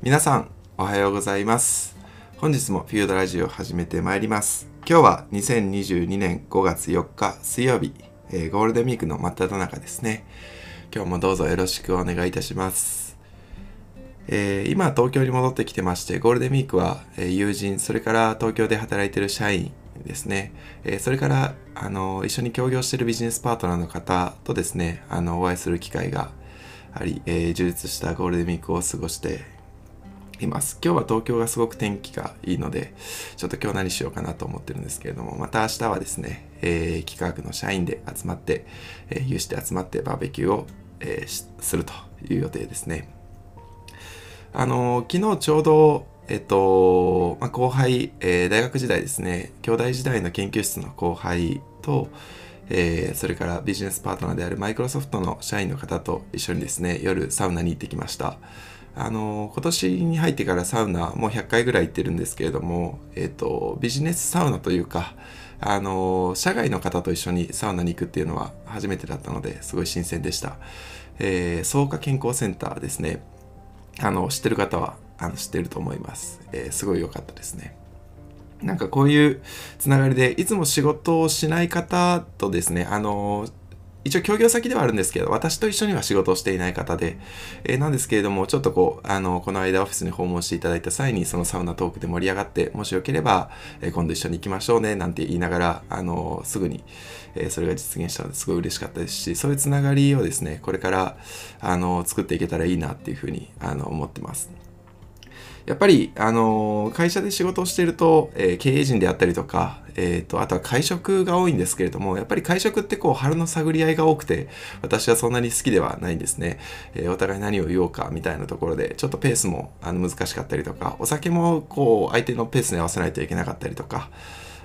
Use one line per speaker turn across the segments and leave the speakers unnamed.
皆さんおはようございます。本日もフィールドラジオを始めてまいります。今日は2022年5月4日水曜日、えーゴールデンウィークの真っ只中ですね。今日もどうぞよろしくお願いいたします。えー今東京に戻ってきてましてゴールデンウィークは、えー友人それから東京で働いてる社員ですね、えーそれからあの一緒に協業しているビジネスパートナーの方とですねあのお会いする機会があり、えー充実したゴールデンウィークを過ごしています。今日は東京がすごく天気がいいのでちょっと今日何しようかなと思ってるんですけれどもまた明日はですね、えー企画の社員で集まって、えー有志で集まってバーベキューを、えーするという予定ですね。あのー昨日ちょうどえっと、まあ、後輩、えー大学時代ですね兄弟時代の研究室の後輩と、えーそれからビジネスパートナーであるマイクロソフトの社員の方と一緒にですね夜サウナに行ってきました。あの今年に入ってからサウナもう100回ぐらい行ってるんですけれども、えっとビジネスサウナというかあの社外の方と一緒にサウナに行くっていうのは初めてだったのですごい新鮮でした、えー、草加健康センターですね。あの知ってる方はあの知ってると思います、えーすごい良かったですね。なんかこういうつながりでいつも仕事をしない方とですねあの一応協業先ではあるんですけど私と一緒には仕事をしていない方で、えーなんですけれどもちょっとこうあのこの間オフィスに訪問していただいた際にそのサウナトークで盛り上がってもしよければ、えー今度一緒に行きましょうねなんて言いながらあのすぐに、えーそれが実現したのですごい嬉しかったですしそういうつながりをですねこれからあの作っていけたらいいなっていうふうにあの思ってます。やっぱり、あの会社で仕事をしていると、えー経営陣であったりとか、えーと、あとは会食が多いんですけれども、やっぱり会食ってこう、春の探り合いが多くて、私はそんなに好きではないんですね。えーお互い何を言おうかみたいなところで、ちょっとペースもあの難しかったりとか、お酒もこう、相手のペースに合わせないといけなかったりとか、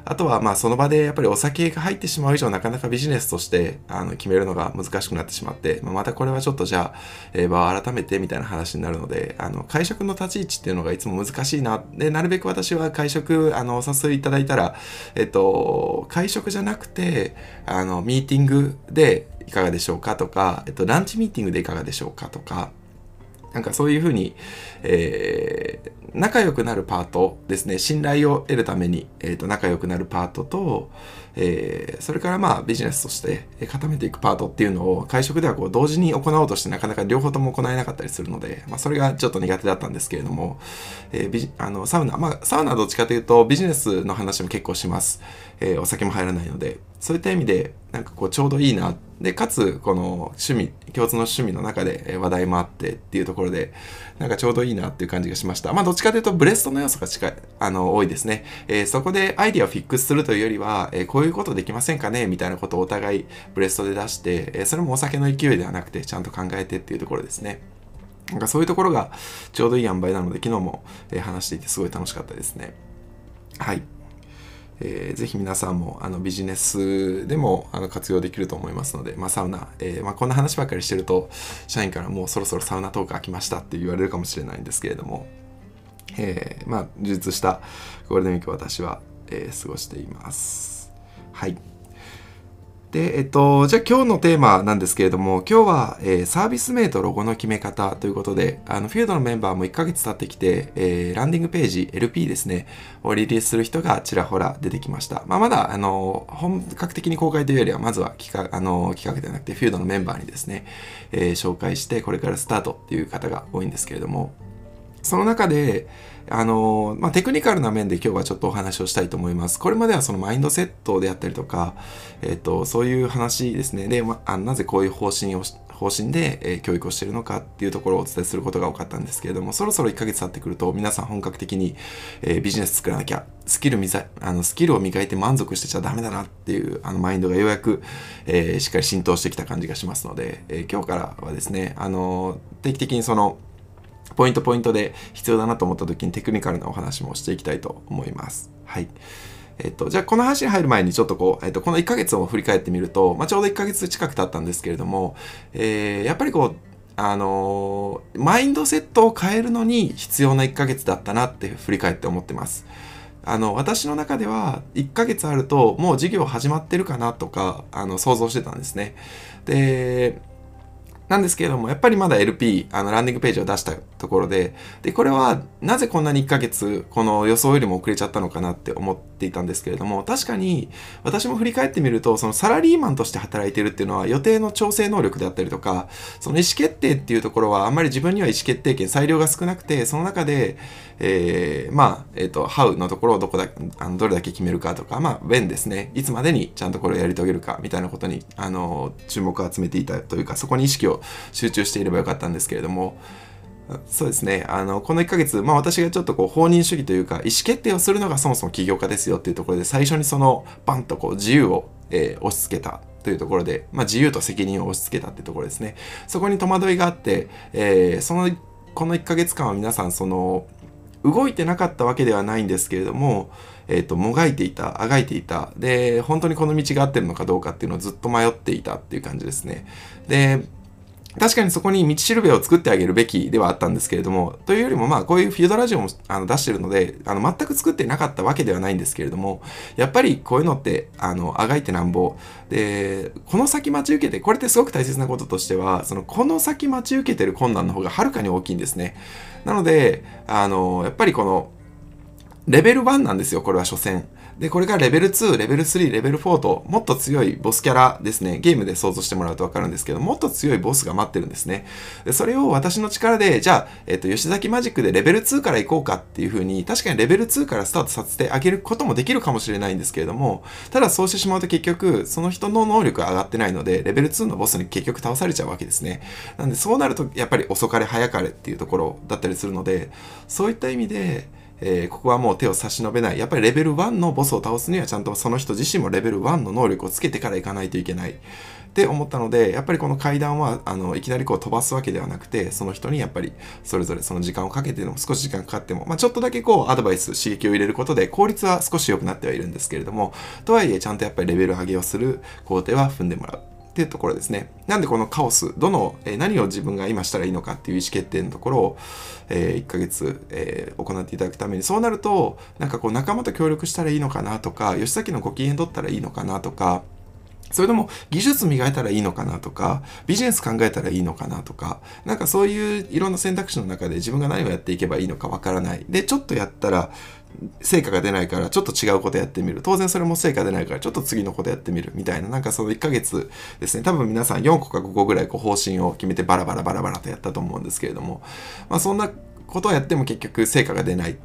あとはまあその場でやっぱりお酒が入ってしまう以上なかなかビジネスとしてあの決めるのが難しくなってしまって、まあまたこれはちょっとじゃあ、えー場を改めてみたいな話になるのであの会食の立ち位置っていうのがいつも難しいなでなるべく私は会食あのお誘いいただいたら、えっと、会食じゃなくてあのミーティングでいかがでしょうかとか、えっと、ランチミーティングでいかがでしょうかとかなんかそういうふうに、えー仲良くなるパートですね、信頼を得るために、えーと仲良くなるパートと、えーそれからまあビジネスとして固めていくパートっていうのを会食ではこう同時に行おうとしてなかなか両方とも行えなかったりするので、まあ、それがちょっと苦手だったんですけれども、えーあのサウナ、まあ、サウナどっちかというとビジネスの話も結構します。えお酒も入らないので、そういった意味で、なんかこうちょうどいいな。で、かつ、この趣味、共通の趣味の中で話題もあってっていうところで、なんかちょうどいいなっていう感じがしました。まあ、どっちかというとブレストの要素が近い、あの、多いですね。えーそこでアイディアをフィックスするというよりは、えーこういうことできませんかね？みたいなことをお互いブレストで出して、えーそれもお酒の勢いではなくて、ちゃんと考えてっていうところですね。なんかそういうところがちょうどいい塩梅なので、昨日も、え話していてすごい楽しかったですね。はい。えーぜひ皆さんもあのビジネスでもあの活用できると思いますので、まあ、サウナ、えーまあ、こんな話ばっかりしてると社員からもうそろそろサウナトーク飽きましたって言われるかもしれないんですけれども、えーまあ、充実したゴールデンウィーク私は、え過ごしています。はい。で、えっと、じゃあ今日のテーマなんですけれども、今日は、えーサービス名とロゴの決め方ということで、あの、フィールドのメンバーも1ヶ月経ってきて、えーランディングページ、LP ですね、をリリースする人がちらほら出てきました。まあ、まだ、あの、本格的に公開というよりは、まずは企画、あの、企画ではなくて、フィールドのメンバーにですね、えー紹介して、これからスタートっていう方が多いんですけれども、その中で、あのまあ、テクニカルな面で今日はちょっとお話をしたいと思います。これまではそのマインドセットであったりとか、えっ、と、そういう話ですね。で、まあ、なぜこういう方針を、方針で、え教育をしているのかっていうところをお伝えすることが多かったんですけれども、そろそろ1ヶ月経ってくると、皆さん本格的に、えビジネス作らなきゃ、スキルみざあのスキルを磨いて満足してちゃダメだなっていうあのマインドがようやく、えーしっかり浸透してきた感じがしますので、えー今日からはですね、あの定期的にその、ポイントポイントで必要だなと思った時にテクニカルなお話もしていきたいと思います。はい。えっと、じゃあこの話に入る前にちょっとこう、えっと、この1ヶ月を振り返ってみると、まあ、ちょうど1ヶ月近く経ったんですけれども、えーやっぱりこう、あのーマインドセットを変えるのに必要な1ヶ月だったなって振り返って思ってます。あの、私の中では1ヶ月あるともう授業始まってるかなとか、あの、想像してたんですね。で、なんですけれども、やっぱりまだ LP、あの、ランディングページを出したところで、で、これはなぜこんなに1ヶ月、この予想よりも遅れちゃったのかなって思っていたんですけれども、確かに私も振り返ってみると、そのサラリーマンとして働いてるっていうのは予定の調整能力であったりとか、その意思決定っていうところはあんまり自分には意思決定権、裁量が少なくて、その中で、えー、まあ、えっ、ー、と、how のところをどこだ、あのどれだけ決めるかとか、まあ、when ですね。いつまでにちゃんとこれをやり遂げるかみたいなことに、あの、注目を集めていたというか、そこに意識を集中していればよかったんですけれども、そうですね。あの、この1ヶ月、まあ私がちょっとこう、放任主義というか、意思決定をするのがそもそも起業家ですよっていうところで、最初にその、バンとこう、自由を、えー、押し付けたというところで、まあ自由と責任を押し付けたっていうところですね。そこに戸惑いがあって、えー、その、この1ヶ月間は皆さん、その、動いてなかったわけではないんですけれども、えっ、ー、と、もがいていた、あがいていた。で、本当にこの道が合ってるのかどうかっていうのをずっと迷っていたっていう感じですね。で、確かにそこに道しるべを作ってあげるべきではあったんですけれども、というよりもまあこういうフィードラジオもあの出してるので、あの全く作ってなかったわけではないんですけれども、やっぱりこういうのって、あの、あがいてなんぼ。で、この先待ち受けて、これってすごく大切なこととしては、そのこの先待ち受けてる困難の方がはるかに大きいんですね。なので、あの、やっぱりこの、レベル1なんですよ、これは所詮。で、これがレベル2、レベル3、レベル4と、もっと強いボスキャラですね。ゲームで想像してもらうとわかるんですけど、もっと強いボスが待ってるんですね。で、それを私の力で、じゃあ、えっ、と、吉崎マジックでレベル2から行こうかっていう風に、確かにレベル2からスタートさせてあげることもできるかもしれないんですけれども、ただそうしてしまうと結局、その人の能力が上がってないので、レベル2のボスに結局倒されちゃうわけですね。なんで、そうなると、やっぱり遅かれ早かれっていうところだったりするので、そういった意味で、えー、ここはもう手を差し伸べない。やっぱりレベル1のボスを倒すにはちゃんとその人自身もレベル1の能力をつけてからいかないといけない。って思ったので、やっぱりこの階段は、あの、いきなりこう飛ばすわけではなくて、その人にやっぱりそれぞれその時間をかけてでも少し時間かかっても、まあ、ちょっとだけこうアドバイス、刺激を入れることで効率は少し良くなってはいるんですけれども、とはいえちゃんとやっぱりレベル上げをする工程は踏んでもらう。っていうところですね。なんでこのカオス、どの、え、何を自分が今したらいいのかっていう意思決定のところを、え、1ヶ月、え、行っていただくために、そうなると、なんかこう仲間と協力したらいいのかなとか、吉崎のご機嫌取ったらいいのかなとか、それとも技術磨いたらいいのかなとか、ビジネス考えたらいいのかなとか、なんかそういういろんな選択肢の中で自分が何をやっていけばいいのかわからない。で、ちょっとやったら成果が出ないからちょっと違うことやってみる。当然それも成果出ないからちょっと次のことやってみるみたいな、なんかその1ヶ月ですね、多分皆さん4個か5個ぐらいこう方針を決めてバラバラバラバラとやったと思うんですけれども、まあそんなことをやっても結局成果が出ない。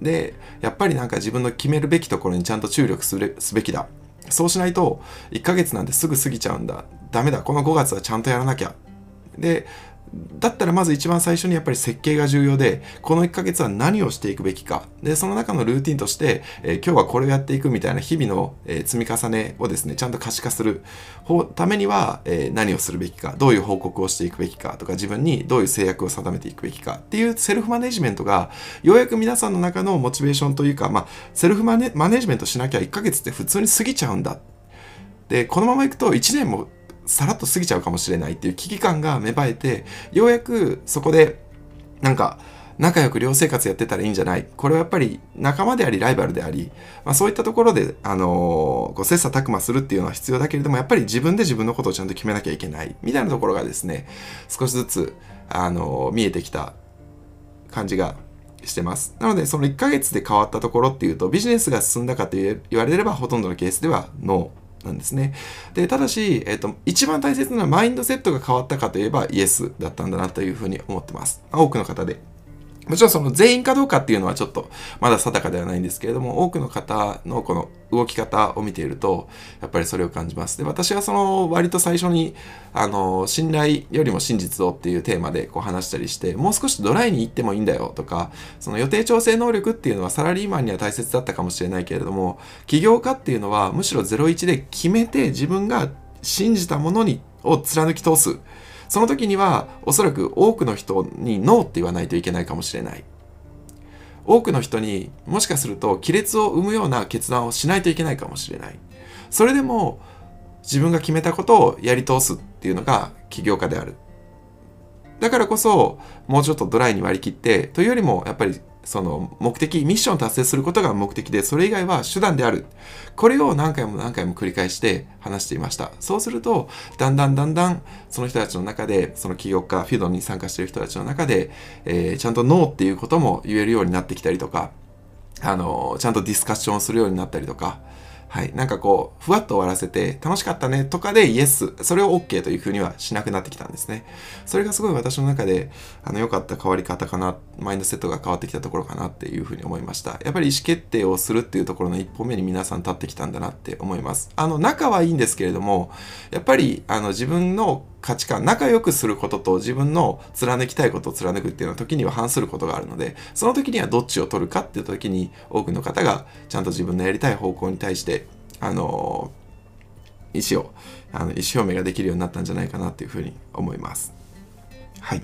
で、やっぱりなんか自分の決めるべきところにちゃんと注力するすべきだ。そうしないと1ヶ月なんてすぐ過ぎちゃうんだ。ダメだ。この5月はちゃんとやらなきゃ。で、だったらまず一番最初にやっぱり設計が重要で、この1ヶ月は何をしていくべきか。で、その中のルーティンとして、えー、今日はこれをやっていくみたいな日々の、えー、積み重ねをですね、ちゃんと可視化するためには、えー、何をするべきか、どういう報告をしていくべきかとか、自分にどういう制約を定めていくべきかっていうセルフマネジメントが、ようやく皆さんの中のモチベーションというか、まあ、セルフマネマネジメントしなきゃ1ヶ月って普通に過ぎちゃうんだ。で、このままいくと1年もさらっと過ぎちゃうかもしれないっていう危機感が芽生えて、ようやくそこで、なんか、仲良く寮生活やってたらいいんじゃない。これはやっぱり仲間でありライバルであり、まあ、そういったところで、あのー、こう切磋琢磨するっていうのは必要だけれども、やっぱり自分で自分のことをちゃんと決めなきゃいけない。みたいなところがですね、少しずつ、あのー、見えてきた感じがしてます。なので、その1ヶ月で変わったところっていうと、ビジネスが進んだかと言われれば、ほとんどのケースではノー。なんですね。で、ただし、えっ、ー、と、一番大切なのはマインドセットが変わったかといえばイエスだったんだなというふうに思ってます。多くの方でもちろんその全員かどうかっていうのはちょっとまだ定かではないんですけれども、多くの方のこの動き方を見ていると、やっぱりそれを感じます。で、私はその割と最初に、あの、信頼よりも真実をっていうテーマでこう話したりして、もう少しドライに行ってもいいんだよとか、その予定調整能力っていうのはサラリーマンには大切だったかもしれないけれども、起業家っていうのはむしろ01で決めて自分が信じたものにを貫き通す。その時にはおそらく多くの人にノーって言わないといけないかもしれない。多くの人にもしかすると亀裂を生むような決断をしないといけないかもしれない。それでも自分が決めたことをやり通すっていうのが起業家である。だからこそもうちょっとドライに割り切ってというよりもやっぱりその目的、ミッションを達成することが目的で、それ以外は手段である。これを何回も何回も繰り返して話していました。そうすると、だんだんだんだん、その人たちの中で、その起業家、フィードに参加している人たちの中で、えー、ちゃんとノーっていうことも言えるようになってきたりとか、あの、ちゃんとディスカッションするようになったりとか、はい。なんかこう、ふわっと終わらせて、楽しかったねとかでイエス、それを OK というふうにはしなくなってきたんですね。それがすごい私の中で、あの、良かった変わり方かな、マインドセットが変わってきたところかなっていうふうに思いました。やっぱり意思決定をするっていうところの一歩目に皆さん立ってきたんだなって思います。あの、仲はいいんですけれども、やっぱり、あの、自分の価値観、仲良くすることと自分の貫きたいことを貫くっていうのは時には反することがあるので、その時にはどっちを取るかっていう時に多くの方がちゃんと自分のやりたい方向に対してあの意思をあの意思表明ができるようになったんじゃないかなっていうふうに思います。はい。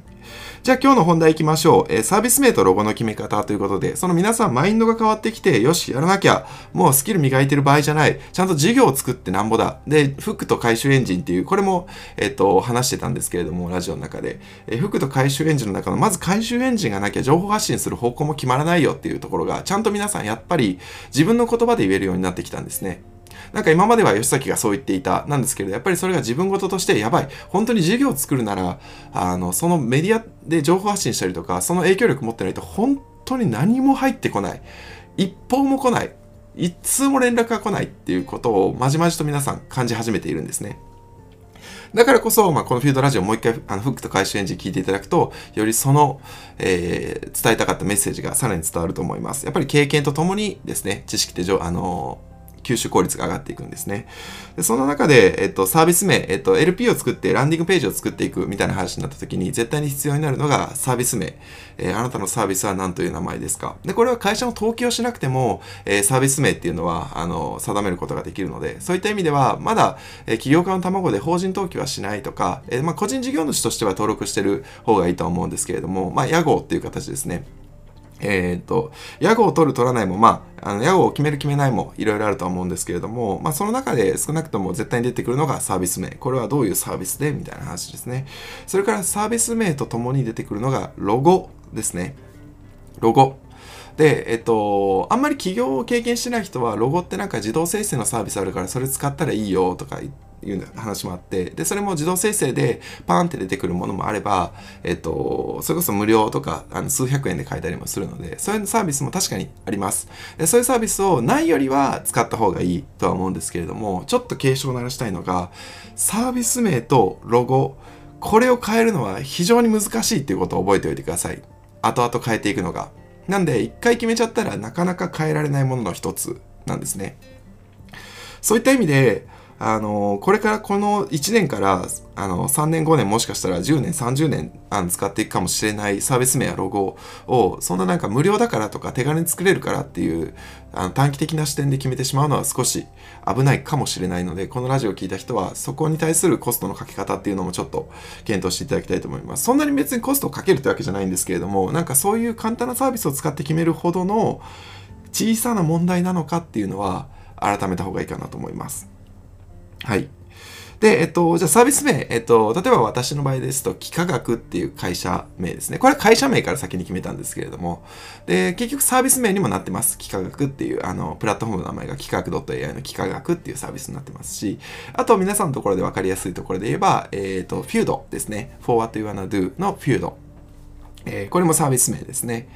じゃあ今日の本題いきましょう。えー、サービス名とロゴの決め方ということで、その皆さんマインドが変わってきて、よし、やらなきゃ、もうスキル磨いてる場合じゃない、ちゃんと事業を作ってなんぼだ。で、フックと回収エンジンっていう、これも、えっ、ー、と、話してたんですけれども、ラジオの中で、えー、フックと回収エンジンの中の、まず回収エンジンがなきゃ情報発信する方向も決まらないよっていうところが、ちゃんと皆さんやっぱり自分の言葉で言えるようになってきたんですね。なんか今までは吉崎がそう言っていたなんですけど、やっぱりそれが自分事としてやばい。本当に授業を作るなら、あの、そのメディアで情報発信したりとか、その影響力持ってないと本当に何も入ってこない。一報も来ない。一通も連絡が来ないっていうことをまじまじと皆さん感じ始めているんですね。だからこそ、まあ、このフィードラジオもう一回、あの、フックと回収エンジン聞いていただくと、よりその、えー、伝えたかったメッセージがさらに伝わると思います。やっぱり経験とともにですね、知識ってあの吸収効率が上がっていくんですね。でその中で、えっと、サービス名、えっと、LP を作ってランディングページを作っていくみたいな話になった時に、絶対に必要になるのがサービス名。えー、あなたのサービスは何という名前ですかで、これは会社の登記をしなくても、えー、サービス名っていうのは、あの、定めることができるので、そういった意味では、まだ、えー、起業家の卵で法人登記はしないとか、えまあ、個人事業主としては登録してる方がいいと思うんですけれども、まあ、屋号っていう形ですね。えっ、と、屋号を取る取らないも、まあ、あの、屋号を決める決めないもいろいろあるとは思うんですけれども、まあ、その中で少なくとも絶対に出てくるのがサービス名。これはどういうサービスで？みたいな話ですね。それからサービス名とともに出てくるのがロゴですね。ロゴ。で、えっと、あんまり起業を経験してない人は、ロゴってなんか自動生成のサービスあるから、それ使ったらいいよとか言って、いう話もあって、で、それも自動生成でパーンって出てくるものもあれば、えっと、それこそ無料とか、あの、数百円で買えたりもするので、そういうサービスも確かにあります。でそういうサービスをないよりは使った方がいいとは思うんですけれども、ちょっと警鐘を鳴らしたいのが、サービス名とロゴ、これを変えるのは非常に難しいっていうことを覚えておいてください。後々変えていくのが。なんで、一回決めちゃったらなかなか変えられないものの一つなんですね。そういった意味で、あのこれからこの1年からあの3年5年もしかしたら10年30年あの使っていくかもしれないサービス名やロゴをそんななんか無料だからとか手軽に作れるからっていうあの短期的な視点で決めてしまうのは少し危ないかもしれないのでこのラジオを聞いた人はそこに対するコストのかけ方っていうのもちょっと検討していただきたいと思います。そんなに別にコストをかけるってわけじゃないんですけれどもなんかそういう簡単なサービスを使って決めるほどの小さな問題なのかっていうのは改めた方がいいかなと思います。はい。で、えっと、じゃあサービス名、えっと、例えば私の場合ですと、幾何学っていう会社名ですね。これは会社名から先に決めたんですけれども、で、結局サービス名にもなってます。幾何学っていう、あの、プラットフォームの名前が幾何学 .ai の幾何学っていうサービスになってますし、あと皆さんのところで分かりやすいところで言えば、えっ、と、フュードですね。For What You Wanna Do のフュード。えー、これもサービス名ですね。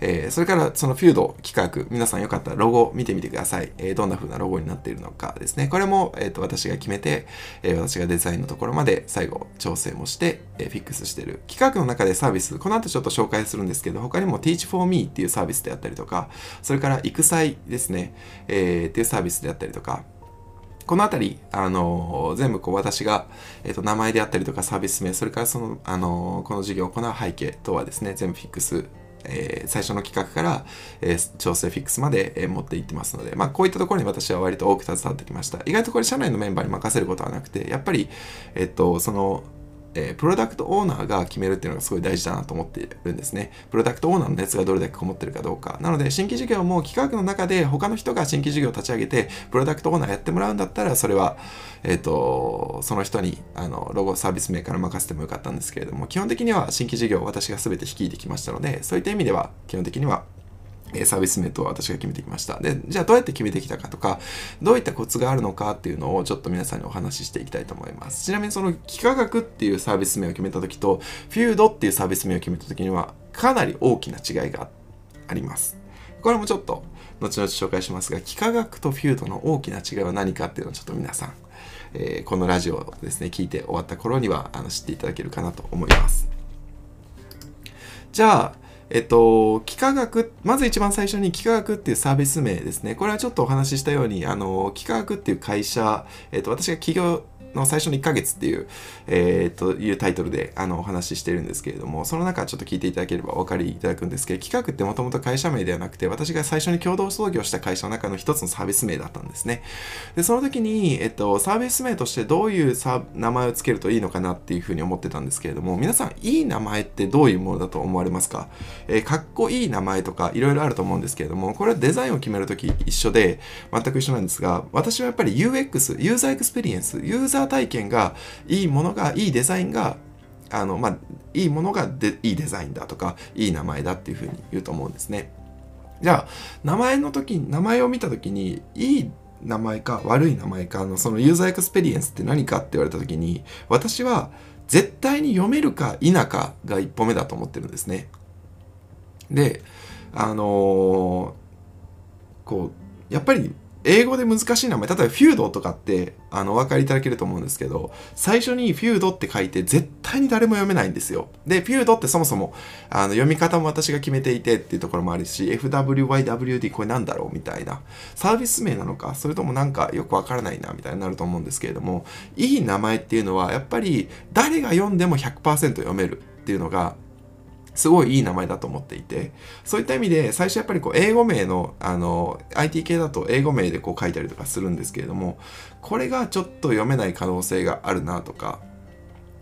えー、それからそのフュード企画、皆さんよかったらロゴ見てみてください。えー、どんな風なロゴになっているのかですね。これも、えーと、私が決めて、えー、私がデザインのところまで最後調整もして、えー、フィックスしてる。企画の中でサービス、この後ちょっと紹介するんですけど、他にも Teach for Me っていうサービスであったりとか、それから育才ですね、えー、っていうサービスであったりとか、このあたり、あのー、全部こう私が、えー、と名前であったりとかサービス名、それからその、あのー、この事業を行う背景等はですね、全部フィックスえー、最初の企画から、えー、調整フィックスまで、えー、持っていってますので、まあ、こういったところに私は割と多く携わってきました。意外とこれ社内のメンバーに任せることはなくて、やっぱり、えっと、その、えー、プロダクトオーナーが決めるっていうのがすごい大事だなと思っているんですね。プロダクトオーナーの熱がどれだけこもってるかどうか。なので、新規事業も企画の中で他の人が新規事業を立ち上げて、プロダクトオーナーやってもらうんだったら、それは、えっ、ー、と、その人に、あの、ロゴサービスメーカー任せてもよかったんですけれども、基本的には新規事業を私が全て率いてきましたので、そういった意味では、基本的にはサービス名と私が決めてきました。で、じゃあどうやって決めてきたかとか、どういったコツがあるのかっていうのをちょっと皆さんにお話ししていきたいと思います。ちなみにその幾何学っていうサービス名を決めた時と、フュードっていうサービス名を決めた時には、かなり大きな違いがあります。これもちょっと後々紹介しますが、幾何学とフュードの大きな違いは何かっていうのをちょっと皆さん、えー、このラジオをですね、聞いて終わった頃にはあの知っていただけるかなと思います。じゃあ、えっと、幾何学、まず一番最初に幾何学っていうサービス名ですね。これはちょっとお話ししたように、あの、幾何学っていう会社、えっと、私が起業の最初の1ヶ月っていう、えー、というタイトルであのお話ししてるんですけれども、その中ちょっと聞いていただければお分かりいただくんですけど、企画ってもともと会社名ではなくて、私が最初に共同創業した会社の中の一つのサービス名だったんですね。で、その時に、えっと、サービス名としてどういう名前を付けるといいのかなっていうふうに思ってたんですけれども、皆さん、いい名前ってどういうものだと思われますか？えー、かっこいい名前とかいろいろあると思うんですけれども、これはデザインを決めるとき一緒で、全く一緒なんですが、私はやっぱり UX、ユーザーエクスペリエンス、ユーザー体験がいいものがいいデザインがあのまあいいものがでいいデザインだとかいい名前だっていうふうに言うと思うんですね。じゃあ名前の時名前を見た時にいい名前か悪い名前かのそのユーザーエクスペリエンスって何かって言われた時に私は絶対に読めるか否かが一歩目だと思ってるんですね。であのー、こうやっぱり英語で難しい名前、例えばフュードとかって、あの、お分かりいただけると思うんですけど、最初にフュードって書いて絶対に誰も読めないんですよ。で、フュードってそもそも、あの、読み方も私が決めていてっていうところもあるし、FWYWD これなんだろうみたいな。サービス名なのか、それともなんかよくわからないな、みたいになると思うんですけれども、いい名前っていうのは、やっぱり誰が読んでも100%読めるっていうのがすごいいい名前だと思っていて、そういった意味で、最初やっぱりこう、英語名の、あの、IT 系だと英語名でこう書いたりとかするんですけれども、これがちょっと読めない可能性があるなとか、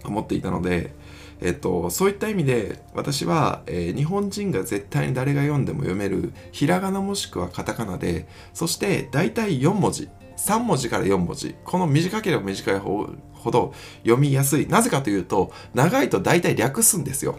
思っていたので、えっと、そういった意味で私は、えー、日本人が絶対に誰が読んでも読めるひらがなもしくはカタカナでそして大体4文字3文字から4文字この短ければ短いほど読みやすい。なぜかというと長いと大体略すんですよ。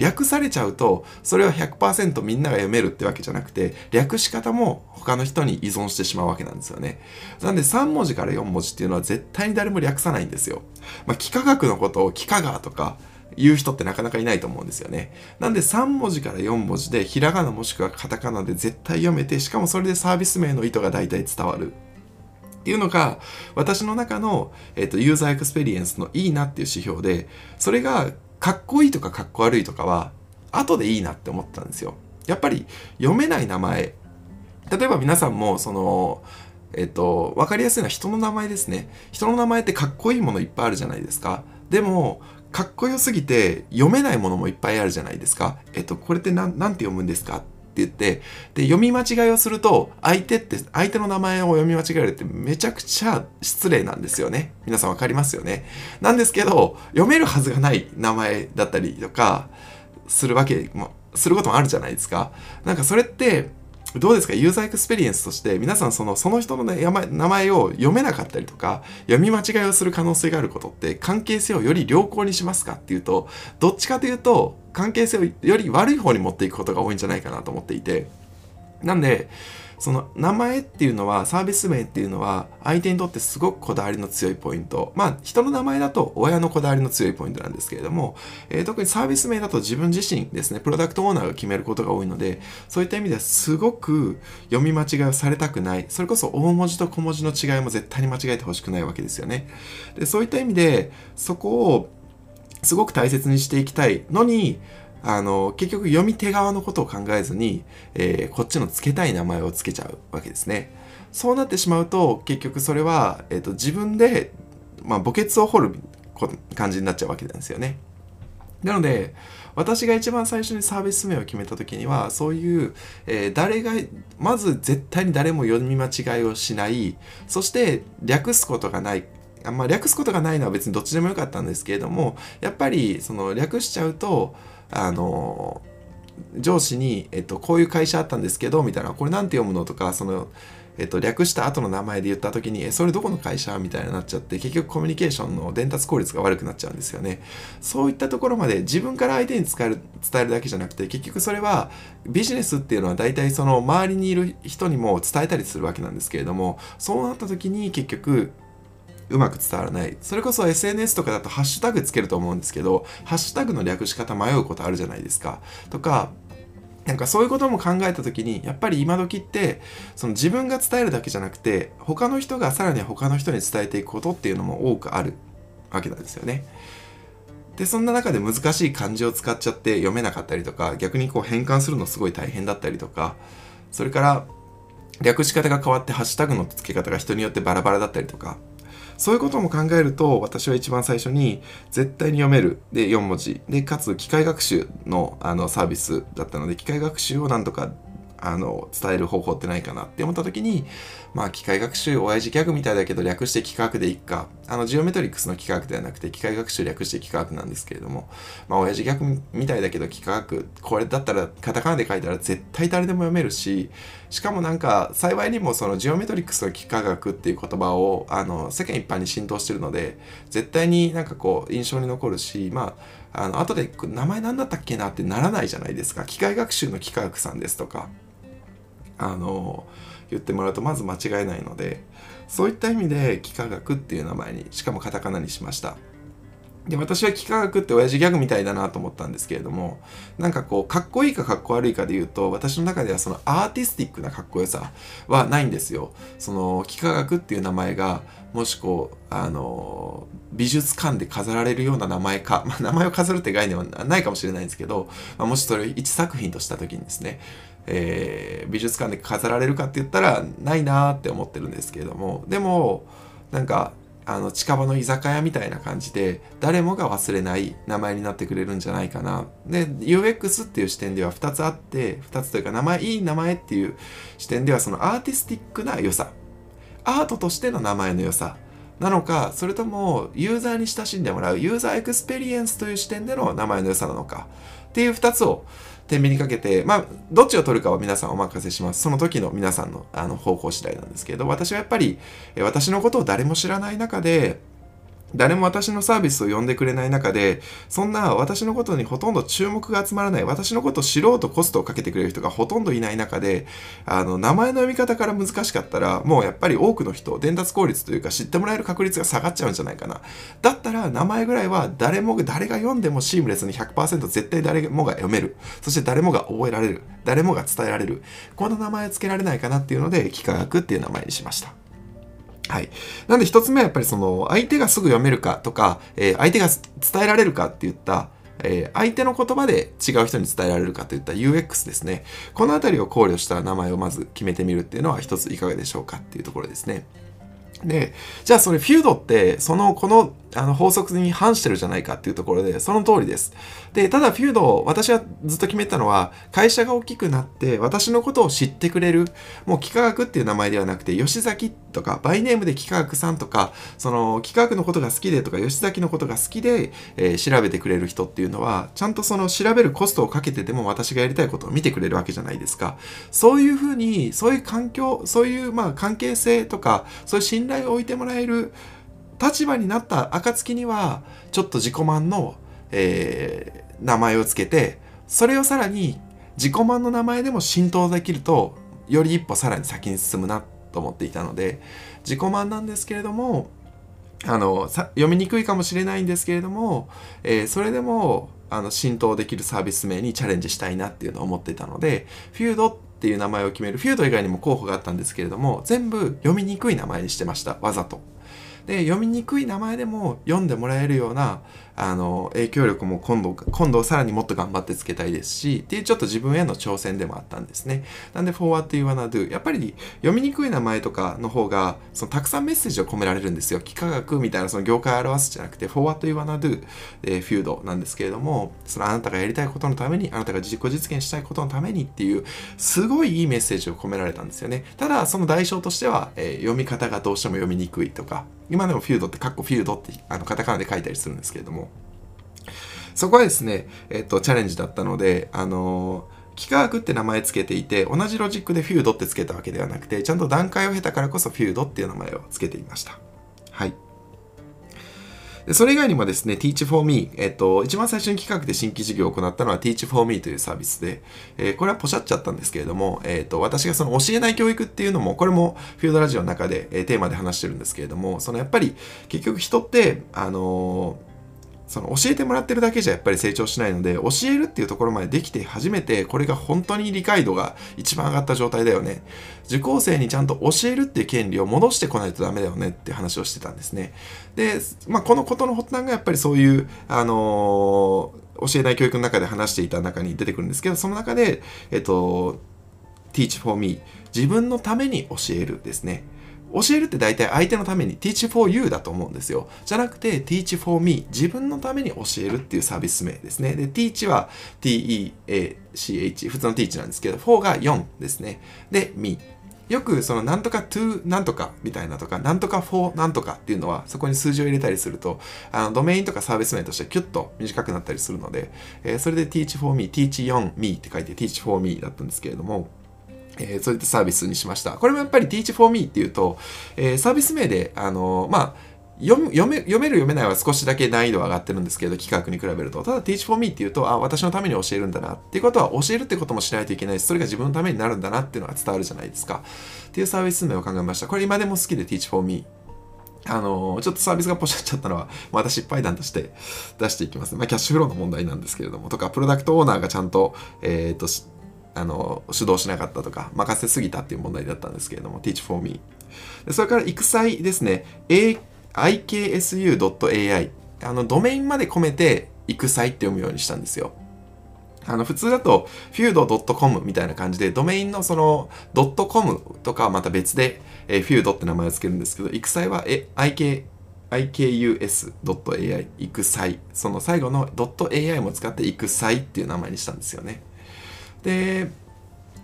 略されちゃうとそれは100%みんなが読めるってわけじゃなくて略し方も他の人に依存してしまうわけなんですよねなんで3文字から4文字っていうのは絶対に誰も略さないんですよまあ幾何学のことを幾何学とか言う人ってなかなかいないと思うんですよね。なんで3文字から4文字でひらがなもしくはカタカナで絶対読めてしかもそれでサービス名の意図が大体伝わる。っていうのが私の中の、えーとユーザーエクスペリエンスのいいなっていう指標でそれがかっこいいとかかっこ悪いとかは後でいいなって思ったんですよ。やっぱり読めない名前。例えば皆さんもそのえっと分かりやすいのは人の名前ですね。人の名前ってかっこいいものいっぱいあるじゃないですか。でもかっこよすぎて読めないものもいっぱいあるじゃないですか。えっとこれって何て読むんですか？って言ってで読み間違いをすると相手って相手の名前を読み間違えるってめちゃくちゃ失礼なんですよね。皆さん分かりますよね。なんですけど読めるはずがない名前だったりとかするわけもすることもあるじゃないですか。なんかそれってどうですか？ユーザーエクスペリエンスとして皆さんそのその人の、ね、名前を読めなかったりとか読み間違いをする可能性があることって関係性をより良好にしますかっていうとどっちかというと関係性をより悪い方に持っていくことが多いんじゃないかなと思っていて。なんでその名前っていうのはサービス名っていうのは相手にとってすごくこだわりの強いポイント。まあ人の名前だと親のこだわりの強いポイントなんですけれども、えー、特にサービス名だと自分自身ですねプロダクトオーナーが決めることが多いのでそういった意味ではすごく読み間違いをされたくない。それこそ大文字と小文字の違いも絶対に間違えてほしくないわけですよね。でそういった意味でそこをすごく大切にしていきたいのにあの結局読み手側のことを考えずに、えー、こっちの付けたい名前を付けちゃうわけですね。そうなってしまうと結局それは、えーと、自分で、まあ、墓穴を掘る感じになっちゃうわけなんですよね。なので私が一番最初にサービス名を決めた時にはそういう、えー、誰がまず絶対に誰も読み間違いをしないそして略すことがないあんま略すことがないのは別にどっちでもよかったんですけれどもやっぱりその略しちゃうとあの上司に、えっと、こういう会社あったんですけどみたいなこれ何て読むのとかその、えっと、略した後の名前で言った時に、え、それどこの会社？みたいになっちゃって、結局コミュニケーションの伝達効率が悪くなっちゃうんですよね。そういったところまで自分から相手に伝える伝えるだけじゃなくて、結局それはビジネスっていうのは大体その周りにいる人にも伝えたりするわけなんですけれども、そうなった時に結局、うまく伝わらない。それこそ SNS とかだとハッシュタグつけると思うんですけど、ハッシュタグの略し方迷うことあるじゃないですか。とか、なんかそういうことも考えた時にやっぱり今時ってその自分が伝えるだけじゃなくて他の人がさらに他の人に伝えていくことっていうのも多くあるわけなんですよね。でそんな中で難しい漢字を使っちゃって読めなかったりとか逆にこう変換するのすごい大変だったりとかそれから略し方が変わってハッシュタグの付け方が人によってバラバラだったりとかそういうことも考えると私は一番最初に絶対に読める。で4文字。でかつ機械学習のあのサービスだったので機械学習をなんとかあの伝える方法ってないかなって思った時にまあ機械学習親父ギャグみたいだけど略して幾何学でいっか。あのジオメトリックスの幾何学ではなくて機械学習略して幾何学なんですけれどもまあ親父ギャグみたいだけど幾何学これだったらカタカナで書いたら絶対誰でも読めるししかもなんか幸いにもそのジオメトリックスの幾何学っていう言葉をあの世間一般に浸透してるので絶対になんかこう印象に残るしまああの後で名前何だったっけなってならないじゃないですか。機械学習の幾何学さんですとか。あの言ってもらうとまず間違えないのでそういった意味で幾何学っていう名前にしかもカタカナにしました。で私は幾何学って親父ギャグみたいだなと思ったんですけれどもなんかこうかっこいいかかっこ悪いかで言うと私の中ではそのアーティスティックなかっこよさはないんですよ。その幾何学っていう名前がもしこうあの美術館で飾られるような名前か、まあ、名前を飾るって概念はないかもしれないんですけど、まあ、もしそれを一作品とした時にですねえー、美術館で飾られるかって言ったらないなーって思ってるんですけれどもでもなんかあの近場の居酒屋みたいな感じで誰もが忘れない名前になってくれるんじゃないかな。で UX っていう視点では2つあって2つというか名前いい名前っていう視点ではそのアーティスティックな良さ。アートとしての名前の良さ。なのかそれともユーザーに親しんでもらうユーザーエクスペリエンスという視点での名前の良さなのか。っていう2つを天秤にかけて、まあ、どっちを取るかは皆さんお任せします。その時の皆さんのあの方向次第なんですけど、私はやっぱり、私のことを誰も知らない中で、誰も私のサービスを呼んでくれない中で、そんな私のことにほとんど注目が集まらない、私のことを知ろうとコストをかけてくれる人がほとんどいない中で、あの、名前の読み方から難しかったら、もうやっぱり多くの人、伝達効率というか知ってもらえる確率が下がっちゃうんじゃないかな。だったら、名前ぐらいは誰も、誰が読んでもシームレスに100%絶対誰もが読める。そして誰もが覚えられる。誰もが伝えられる。この名前を付けられないかなっていうので、幾何学っていう名前にしました。はい。なんで一つ目はやっぱりその相手がすぐ読めるかとか、えー、相手が伝えられるかっていった、えー、相手の言葉で違う人に伝えられるかといった UX ですね。この辺りを考慮した名前をまず決めてみるっていうのは一ついかがでしょうかっていうところですね。で、じゃあそれフュードって、その、このあの法則に反してるじゃないかっていうところで、その通りです。で、ただフュード、私はずっと決めたのは、会社が大きくなって、私のことを知ってくれる、もう幾何学っていう名前ではなくて、吉崎とか、バイネームで幾何学さんとか、その、幾何学のことが好きでとか、吉崎のことが好きで、えー、調べてくれる人っていうのは、ちゃんとその調べるコストをかけてでも私がやりたいことを見てくれるわけじゃないですか。そういうふうに、そういう環境、そういうまあ関係性とか、そういう信頼を置いてもらえる、立場になった暁にはちょっと自己満の、えー、名前をつけてそれをさらに自己満の名前でも浸透できるとより一歩さらに先に進むなと思っていたので自己満なんですけれどもあの読みにくいかもしれないんですけれども、えー、それでもあの浸透できるサービス名にチャレンジしたいなっていうのを思っていたのでフュードっていう名前を決めるフュード以外にも候補があったんですけれども全部読みにくい名前にしてましたわざと。で読みにくい名前でも読んでもらえるようなあの影響力も今度今度さらにもっと頑張ってつけたいですしっていうちょっと自分への挑戦でもあったんですね。なんで For what you wanna do やっぱり読みにくい名前とかの方がそのたくさんメッセージを込められるんですよ。幾何学みたいなその業界を表すじゃなくて For what you wanna do、えー、フュードなんですけれどもそのあなたがやりたいことのためにあなたが自己実現したいことのためにっていうすごいいいメッセージを込められたんですよね。ただその代償としては、えー、読み方がどうしても読みにくいとか今でもフュードってカッコフュードってあのカタカナで書いたりするんですけれどもそこはですね、えっ、と、チャレンジだったので、あの幾何学って名前つけていて、同じロジックでフュードってつけたわけではなくて、ちゃんと段階を経たからこそフュードっていう名前をつけていました。はい。でそれ以外にもですね、Teach for Me、えっと、一番最初に企画で新規事業を行ったのは Teach for Me というサービスで、えー、これはポシャっちゃったんですけれども、えっと、私がその教えない教育っていうのも、これもフィールドラジオの中で、えー、テーマで話してるんですけれども、そのやっぱり結局人って、あのーその教えてもらってるだけじゃやっぱり成長しないので教えるっていうところまでできて初めてこれが本当に理解度が一番上がった状態だよね。受講生にちゃんと教えるっていう権利を戻してこないとダメだよねって話をしてたんですね。で、まあ、このことの発端がやっぱりそういうあのー、教えない教育の中で話していた中に出てくるんですけどその中でえっと Teach for me 自分のために教えるですね。教えるって大体相手のために teach for you だと思うんですよ。じゃなくて teach for me 自分のために教えるっていうサービス名ですね。で、teach は t-e-a-c-h 普通の teach なんですけど、for が4ですね。で、me よくそのなんとか to なんとかみたいなとか、なんとか for なんとかっていうのはそこに数字を入れたりすると、あのドメインとかサービス名としてキュッと短くなったりするので、えー、それで teach for me、teach 4 me って書いて teach for me だったんですけれども、えー、そういったサービスにしました。これもやっぱり Teach for Me っていうと、えー、サービス名で、あのー、まあ、読め読める読めないは少しだけ難易度は上がってるんですけど、企画に比べると。ただ Teach for Me っていうと、あ、私のために教えるんだなっていうことは、教えるってこともしないといけないし、それが自分のためになるんだなっていうのが伝わるじゃないですか。っていうサービス名を考えました。これ今でも好きで Teach for Me あのー、ちょっとサービスがポシャっちゃったのは、また失敗談として 出していきます。まあ、キャッシュフローの問題なんですけれども、とか、プロダクトオーナーがちゃんと、えっ、ー、と、あの主導しなかったとか任せすぎたっていう問題だったんですけれども Teach for me それから育才ですね。Iksu.ai あのドメインまで込めて育才って読むようにしたんですよ。あの普通だと feud.com みたいな感じでドメインのその .com とかはまた別で、えー、feud って名前を付けるんですけど育才は IK ikus.ai 育才。その最後の .ai も使って育才っていう名前にしたんですよね。で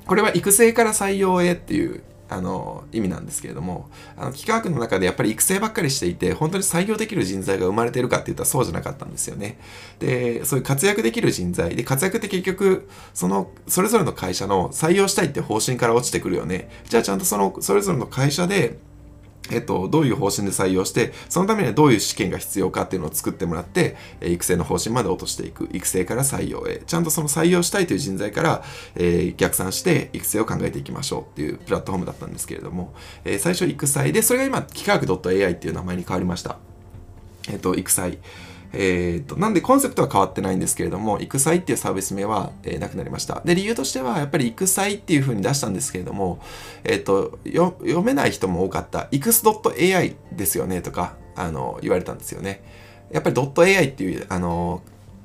これは育成から採用へっていうあの意味なんですけれどもあの企画の中でやっぱり育成ばっかりしていて本当に採用できる人材が生まれてるかって言ったらそうじゃなかったんですよね。でそういう活躍できる人材で活躍って結局そのそれぞれの会社の採用したいって方針から落ちてくるよね。じゃあちゃんとそのそれぞれの会社でえっと、どういう方針で採用して、そのためにはどういう試験が必要かっていうのを作ってもらって、え育成の方針まで落としていく。育成から採用へ。ちゃんとその採用したいという人材から、えー、逆算して育成を考えていきましょうっていうプラットフォームだったんですけれども、えー、最初育才で、それが今、企画 .ai っていう名前に変わりました。えっと、育才。えーと、なんでコンセプトは変わってないんですけれども、育才っていうサービス名は、えー、なくなりました。で、理由としては、やっぱり育才っていう風に出したんですけれども、えっ、と、読めない人も多かった、ix.ai ですよねとか、あの、言われたんですよね。やっぱり .ai っていう、あの、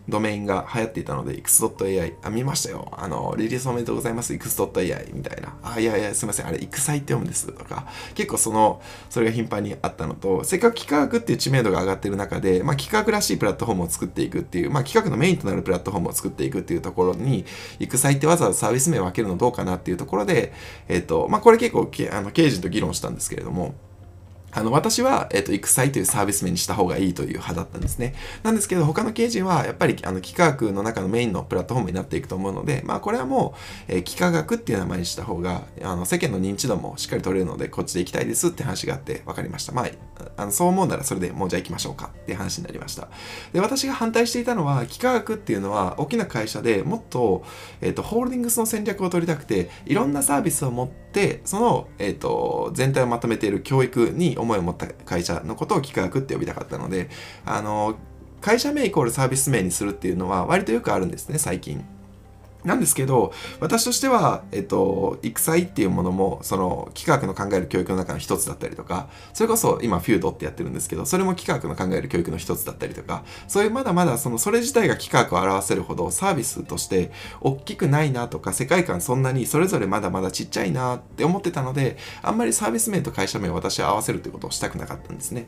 ドメインが流行っていたので、x.ai、あ、見ましたよ。あの、リリースおめでとうございます、x.ai みたいな。あ、いやいや、すいません、あれ、育才って読むんです。とか、結構その、それが頻繁にあったのと、せっかく企画っていう知名度が上がってる中で、まあ、企画らしいプラットフォームを作っていくっていう、まあ、企画のメインとなるプラットフォームを作っていくっていうところに、育才ってわざわざサービス名を分けるのどうかなっていうところで、えっ、ー、と、まあ、これ結構、あの、経営陣と議論したんですけれども、あの、私は、えっ、ー、と、育才というサービス名にした方がいいという派だったんですね。なんですけど、他の経営陣は、やっぱり、あの、幾何学の中のメインのプラットフォームになっていくと思うので、まあ、これはもう、えー、幾何学っていう名前にした方が、あの、世間の認知度もしっかり取れるので、こっちで行きたいですって話があって、分かりました。まあ、あのそう思うならそれでもうじゃあ行きましょうかっていう話になりました。で、私が反対していたのは、幾何学っていうのは、大きな会社でもっと、えっ、ー、と、ホールディングスの戦略を取りたくて、いろんなサービスを持って、その、えっ、と、全体をまとめている教育に思いを持った会社のことを企画って呼びたかったので、あの、会社名イコールサービス名にするっていうのは割とよくあるんですね、最近。なんですけど、私としては、えっと、育才っていうものも、その、企画の考える教育の中の一つだったりとか、それこそ今、フュードってやってるんですけど、それも企画の考える教育の一つだったりとか、そういうまだまだ、その、それ自体が企画を表せるほど、サービスとして大きくないなとか、世界観そんなにそれぞれまだまだちっちゃいなって思ってたので、あんまりサービス名と会社名を私は合わせるということをしたくなかったんですね。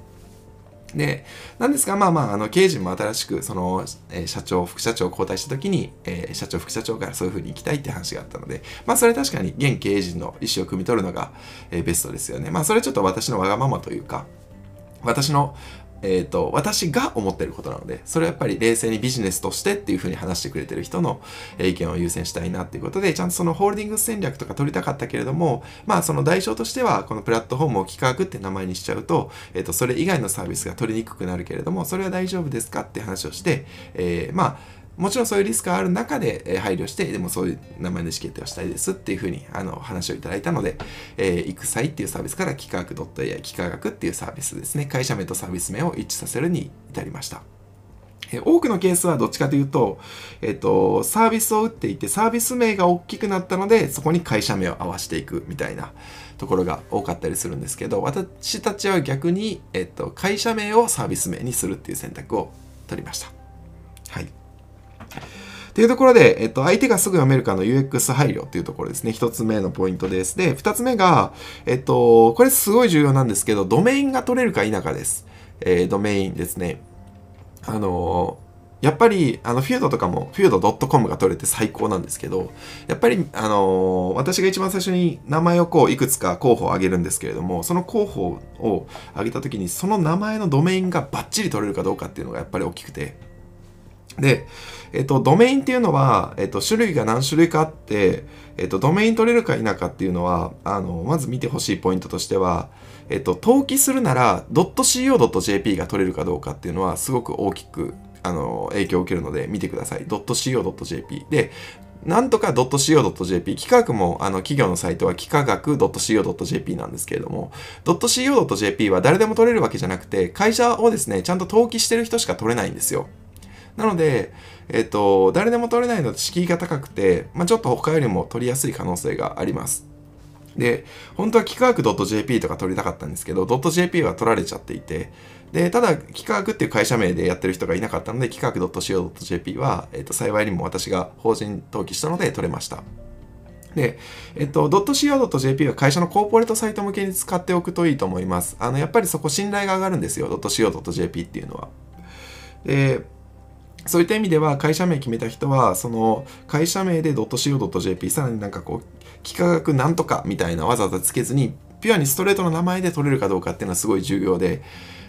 で、なんですが、まあまあ、あの、経営陣も新しく、その、え、社長、副社長を交代した時に、え、社長、副社長からそういう風に行きたいって話があったので、まあ、それ確かに現経営陣の意思を汲み取るのが、え、ベストですよね。まあ、それちょっと私のわがままというか、私のえーと、私が思ってることなのでそれはやっぱり冷静にビジネスとしてっていうふうに話してくれてる人の意見を優先したいなっていうことでちゃんとそのホールディングス戦略とか取りたかったけれどもまあその代償としてはこのプラットフォームを企画って名前にしちゃうと,、えーと、それ以外のサービスが取りにくくなるけれどもそれは大丈夫ですかって話をして、えー、まあもちろんそういうリスクがある中で、配慮して、でもそういう名前の意思決定をしたいですっていうふうにあの話をいただいたので、えー、育祭っていうサービスから企画 .ai 幾何学っていうサービスですね、会社名とサービス名を一致させるに至りました。え多くのケースはどっちかというと、えっ、と、サービスを打っていて、サービス名が大きくなったので、そこに会社名を合わせていくみたいなところが多かったりするんですけど、私たちは逆に、えっ、と、会社名をサービス名にするっていう選択を取りました。はい。というところで、えっと、相手がすぐ読めるかの UX 配慮というところですね。一つ目のポイントです。で、二つ目が、えっと、これすごい重要なんですけど、ドメインが取れるか否かです。えー、ドメインですね。あのやっぱり、あの、フィードとかも、フィード .com が取れて最高なんですけど、やっぱり、あの私が一番最初に名前をこう、いくつか候補を挙げるんですけれども、その候補を挙げたときに、その名前のドメインがバッチリ取れるかどうかっていうのがやっぱり大きくて、で、えっと、ドメインっていうのは、えっと、種類が何種類かあって、えっと、ドメイン取れるか否かっていうのは、あの、まず見てほしいポイントとしては、えっと、登記するなら、.co.jp が取れるかどうかっていうのは、すごく大きく、あの、影響を受けるので、見てください。.co.jp。で、なんとか .co.jp、企画もあの企業のサイトは幾何学 .co.jp なんですけれども、.co.jp は誰でも取れるわけじゃなくて、会社をですね、ちゃんと登記してる人しか取れないんですよ。なので、えっ、と、誰でも取れないので敷居が高くて、まあ、ちょっと他よりも取りやすい可能性があります。で、本当は幾何学 .jp とか取りたかったんですけど、.jp は取られちゃっていて、で、ただ、幾何学っていう会社名でやってる人がいなかったので、幾何学 .co.jp は、えっ、と、幸いにも私が法人登記したので取れました。で、えっと、.co.jp は会社のコーポレートサイト向けに使っておくといいと思います。あの、やっぱりそこ信頼が上がるんですよ。.co.jp っていうのは。で、そういった意味では会社名決めた人はその会社名で .co.jp さらになんかこう幾何学なんとかみたいなわざわざつけずにピュアにストレートの名前で取れるかどうかっていうのはすごい重要で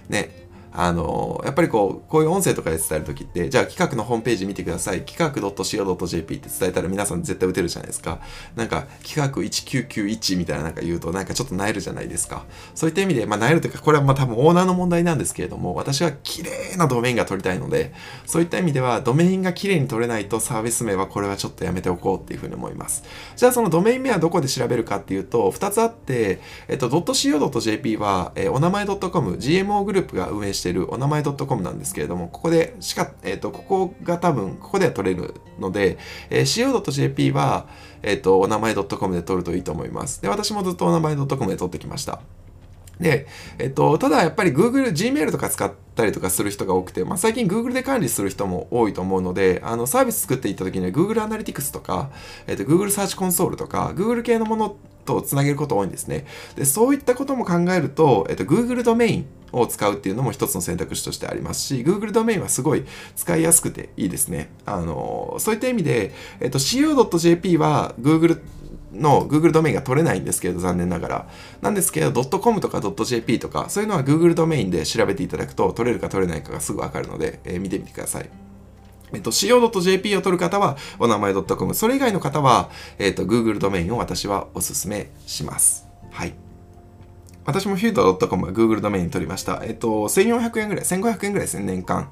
ねあの、やっぱりこう、こういう音声とかで伝えるときって、じゃあ企画のホームページ見てください。企画 .co.jp って伝えたら皆さん絶対打てるじゃないですか。なんか、企画1991みたいななんか言うと、なんかちょっと萎えるじゃないですか。そういった意味で、まあ萎えるというか、これはまあ多分オーナーの問題なんですけれども、私は綺麗なドメインが取りたいので、そういった意味では、ドメインが綺麗に取れないとサービス名はこれはちょっとやめておこうっていうふうに思います。じゃあそのドメイン名はどこで調べるかっていうと、2つあって、えっと、.co.jp は、えー、お名前 .com、GMO グループが運営しているお名前 .com .com なんですけれども、ここでしか、えっ、ー、と、ここが多分、ここでは取れるので、えー、co.jp は、えっ、ー、と、お名前 .com で取るといいと思います。で、私もずっとお名前 .com で取ってきました。で、えっと、ただやっぱり Google、Gmail とか使ったりとかする人が多くて、まあ、最近 Google で管理する人も多いと思うので、あのサービス作っていった時には Google Analytics とか、えっと、Google Search Console とか、Google 系のものとつなげること多いんですね。で、そういったことも考えると、えっと、Google ドメインを使うっていうのも一つの選択肢としてありますし、Google ドメインはすごい使いやすくていいですね。あの、そういった意味で、えっと、co.jp は Google の Google ドメインが取れないんですけど、残念ながら。なんですけど、.com とか .jp とか、そういうのは Google ドメインで調べていただくと、取れるか取れないかがすぐわかるので、えー、見てみてください。えっと、co.jp を取る方は、お名前 .com。それ以外の方は、えっと、Google ドメインを私はお勧めします。はい。私もフュード .com は Google ドメイン取りました。えっと、1400円ぐらい、1500円ぐらいですね、年間。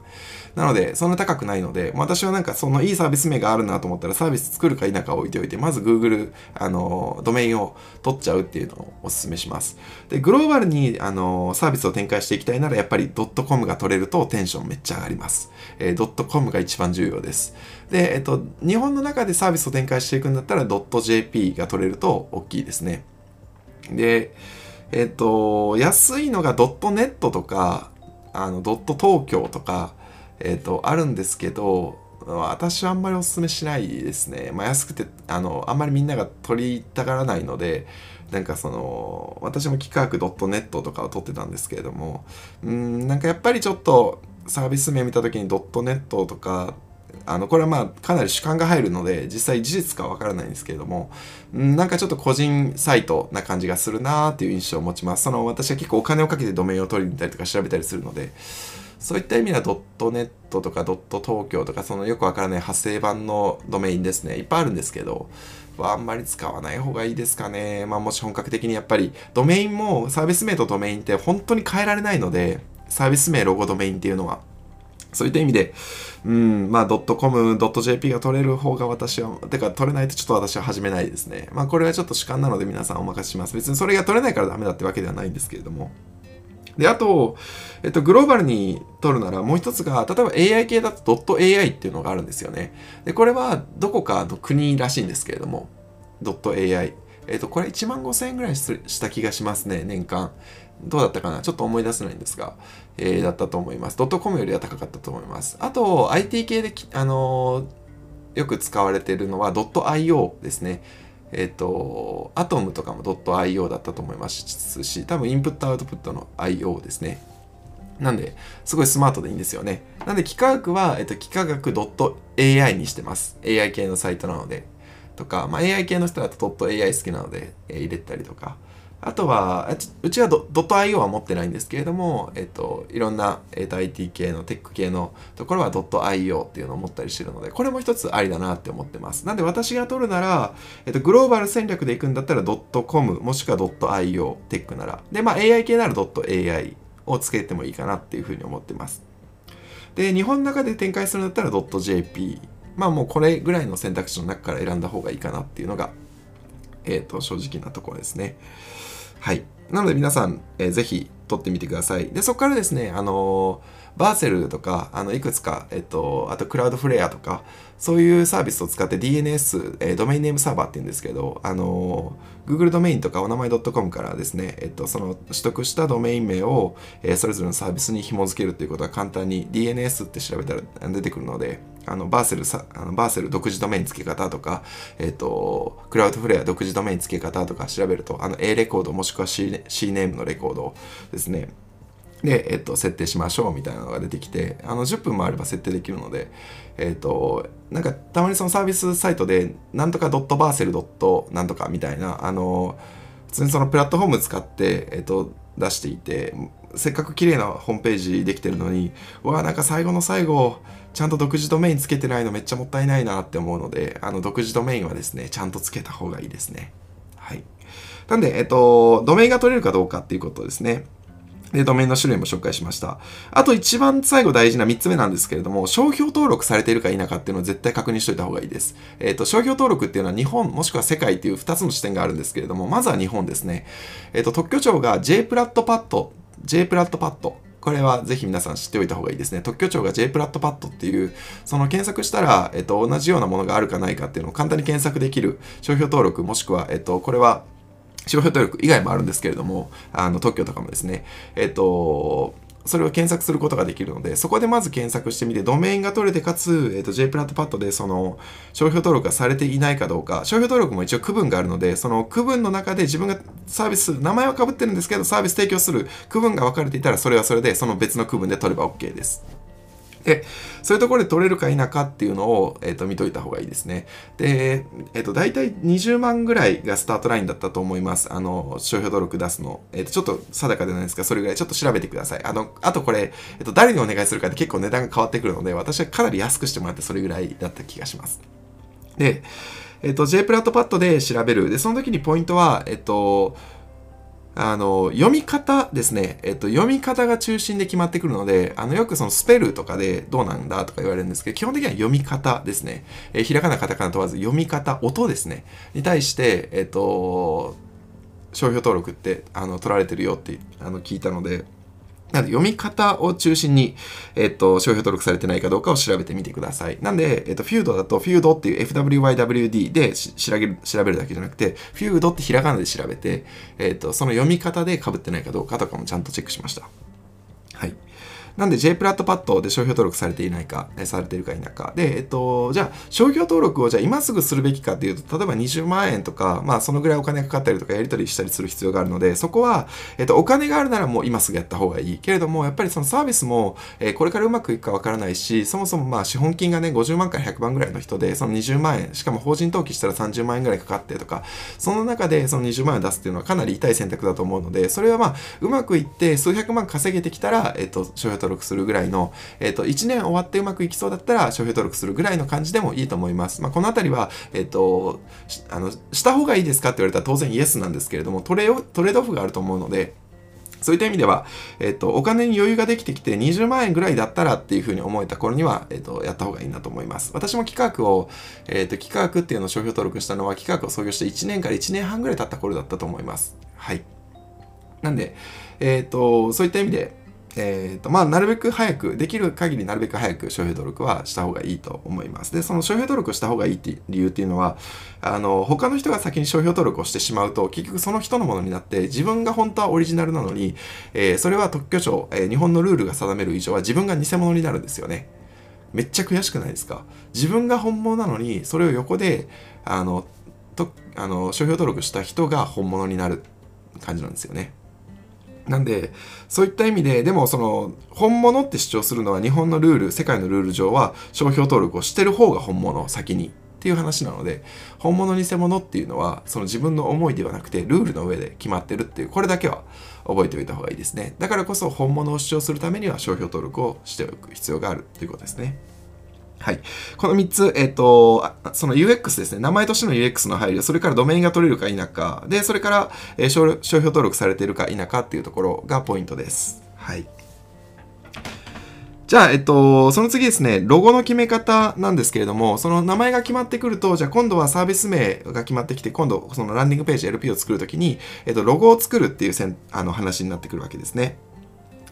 なので、そんな高くないので、私はなんかそのいいサービス名があるなと思ったら、サービス作るか否か置いておいて、まず Google、あの、ドメインを取っちゃうっていうのをお勧めします。で、グローバルに、あの、サービスを展開していきたいなら、やっぱり .com が取れるとテンションめっちゃ上がります。えー、.com が一番重要です。で、えっと、日本の中でサービスを展開していくんだったら、.jp が取れると大きいですね。で、えっ、と、安いのがドットネットとか、あの、ドット東京とか、えっ、と、あるんですけど、私はあんまりお勧めしないですね。まあ、安くて、あの、あんまりみんなが取りたがらないので、なんかその、私も企画 .net とかを取ってたんですけれども、うん、なんかやっぱりちょっとサービス名見た時に .net とかあのこれはまあかなり主観が入るので実際事実かわからないんですけれどもなんかちょっと個人サイトな感じがするなーっていう印象を持ちますその私は結構お金をかけてドメインを取りに行ったりとか調べたりするのでそういった意味ではドットネットとかドット東京とかそのよくわからない派生版のドメインですねいっぱいあるんですけどあんまり使わない方がいいですかね。まあもし本格的にやっぱりドメインもサービス名とドメインって本当に変えられないのでサービス名、ロゴ、ドメインっていうのはそういった意味で、うん、まあ、.com、.jp が取れる方が私は、てか取れないとちょっと私は始めないですね。まあ、これはちょっと主観なので皆さんお任せします。別にそれが取れないからダメだってわけではないんですけれども。で、あと、えっと、グローバルに取るならもう一つが、例えば AI 系だと .ai っていうのがあるんですよね。で、これはどこかの国らしいんですけれども、.ai。えっと、これ1万5000円ぐらいした気がしますね、年間。どうだったかな？ちょっと思い出せないんですが、えー、だったと思います。ドットコムよりは高かったと思います。あと、IT 系で、あのー、よく使われているのは .io ですね。えっ、ー、と、アトムとかもドット .io だったと思いますし、多分インプットアウトプットの IO ですね。なんで、すごいスマートでいいんですよね。なんで、幾何学は、えっと、幾何学 .ai にしてます。AI 系のサイトなので。とか、まあ、AI 系の人だと .ai 好きなので、えー、入れたりとか。あとは、うちはドット .io は持ってないんですけれども、えっと、いろんな、えっと、IT 系のテック系のところはドット .io っていうのを持ったりしてるので、これも一つありだなって思ってます。なんで私が取るなら、えっと、グローバル戦略で行くんだったらドット .com もしくはドット .io テックなら。で、まあ AI 系ならドット .ai をつけてもいいかなっていうふうに思ってます。で、日本の中で展開するんだったらドット .jp。まあもうこれぐらいの選択肢の中から選んだ方がいいかなっていうのが、えっ、と、正直なところですね。はい。なので皆さん、えー、ぜひ撮ってみてください。で、そこからですね、あのー、バーセルとか、あの、いくつか、えっと、あとクラウドフレアとか、そういうサービスを使って DNS、えー、ドメインネームサーバーって言うんですけど、あのー、Google ドメインとかお名前 .com からですね、えっと、その取得したドメイン名を、え、それぞれのサービスに紐付けるっていうことは簡単に DNS って調べたら出てくるので、あのバーセルさあのバーセル独自ドメイン付け方とか、えっ、と、クラウドフレア独自ドメイン付け方とか調べると、あの A レコードもしくは C, C ネームのレコードですね。で、えっ、と、設定しましょうみたいなのが出てきて、あの10分もあれば設定できるので、えっ、と、なんかたまにそのサービスサイトで、なんとかドットバーセルドットなんとかみたいな、あの、普通にそのプラットフォーム使って、えっ、と、出していて、せっかく綺麗なホームページできてるのに、わあ、なんか最後の最後、ちゃんと独自ドメインつけてないのめっちゃもったいないなって思うので、あの、独自ドメインはですね、ちゃんとつけた方がいいですね。はい。なんで、えっと、ドメインが取れるかどうかっていうことですね。で、ドメインの種類も紹介しました。あと一番最後大事な3つ目なんですけれども、商標登録されているか否かっていうのを絶対確認しといた方がいいです。えっ、ー、と、商標登録っていうのは日本もしくは世界っていう2つの視点があるんですけれども、まずは日本ですね。えっ、ー、と、特許庁が J プラットパッド、J プラットパッドこれはぜひ皆さん知っておいた方がいいですね。特許庁が J プラットパッドっていう、その検索したら、えっと、同じようなものがあるかないかっていうのを簡単に検索できる商標登録、もしくは、えっと、これは商標登録以外もあるんですけれども、あの特許とかもですね、えっと、それを検索することができるので、そこでまず検索してみて、ドメインが取れて、かつ、えっ、ー、と、J プラットパッドでその、商標登録がされていないかどうか、商標登録も一応区分があるので、その区分の中で自分がサービス、名前は被ってるんですけど、サービス提供する区分が分かれていたら、それはそれで、その別の区分で取れば OK です。で、そういうところで取れるか否かっていうのを、え、ー、と見といた方がいいですね。で、えっ、ー、と、大体20万ぐらいがスタートラインだったと思います。あの、商標登録出すの。えっ、ー、と、ちょっと定かでないですが、それぐらいちょっと調べてください。あの、あとこれ、えっ、と、誰にお願いするかって結構値段が変わってくるので、私はかなり安くしてもらってそれぐらいだった気がします。で、えっ、と、J プラットパッドで調べる。で、その時にポイントは、えっと、あの、読み方ですね。えっと、読み方が中心で決まってくるので、あの、よくそのスペルとかでどうなんだとか言われるんですけど、基本的には読み方ですね。えー、ひらがな、カタカナ問わず読み方、音ですね。に対して、えっと、商標登録ってあの取られてるよってあの聞いたので、なんで読み方を中心に、えっと、商標登録されてないかどうかを調べてみてください。なんで、えっと、フュードだと、フュードっていう FWYWD で調べる調べるだけじゃなくて、フュードってひらがなで調べて、えっと、その読み方で被ってないかどうかとかもちゃんとチェックしました。なんで J プラットパッドで商標登録されていないか、えされているか否か。で、えっと、じゃあ商標登録をじゃあ今すぐするべきかっていうと、例えば20万円とか、まあそのぐらいお金かかったりとかやり取りしたりする必要があるので、そこは、えっと、お金があるならもう今すぐやった方がいい。けれども、やっぱりそのサービスも、え、これからうまくいくかわからないし、そもそもまあ資本金がね、50万から100万ぐらいの人で、その20万円、しかも法人登記したら30万円ぐらいかかってとか、その中でその20万円を出すっていうのはかなり痛い選択だと思うので、それはまあ、うまくいって数百万稼げてきたら、えっと、商標登録するぐらいの、えっ、と、1年終わってうまくいきそうだったら商標登録するぐらいの感じでもいいと思います。まあ、このあたりは、えっ、と、あの、した方がいいですかって言われたら当然イエスなんですけれども、トレトレードオフがあると思うので、そういった意味では、えっと、お金に余裕ができてきて20万円ぐらいだったらっていうふうに思えた頃には、えっと、やった方がいいなと思います。私も企画を、えっと、企画っていうのを商標登録したのは企画を創業して1年から1年半ぐらい経った頃だったと思います。はい。なんで、えっと、そういった意味で、えーとまあ、なるべく早く、できる限りなるべく早く商標登録はした方がいいと思います。で、その商標登録をした方がいいっていう理由っていうのは、あの、他の人が先に商標登録をしてしまうと、結局その人のものになって、自分が本当はオリジナルなのに、えー、それは特許庁、えー、日本のルールが定める以上は自分が偽物になるんですよね。めっちゃ悔しくないですか？自分が本物なのに、それを横で、あの、とあの商標登録した人が本物になる感じなんですよね。なんで、そういった意味で、でもその、本物って主張するのは日本のルール、世界のルール上は商標登録をしてる方が本物、先に。っていう話なので、本物偽物っていうのは、その自分の思いではなくて、ルールの上で決まってるっていう、これだけは覚えておいた方がいいですね。だからこそ本物を主張するためには商標登録をしておく必要があるということですね。はい。この3つ、えっ、ー、と、その UX ですね。名前としての UX の配慮、それからドメインが取れるか否か、で、それから、えー、商標登録されているか否かっていうところがポイントです。はい。じゃあ、えっと、その次ですね、ロゴの決め方なんですけれども、その名前が決まってくると、じゃあ今度はサービス名が決まってきて、今度そのランディングページ LP を作るときに、えっと、ロゴを作るっていうせんあの話になってくるわけですね。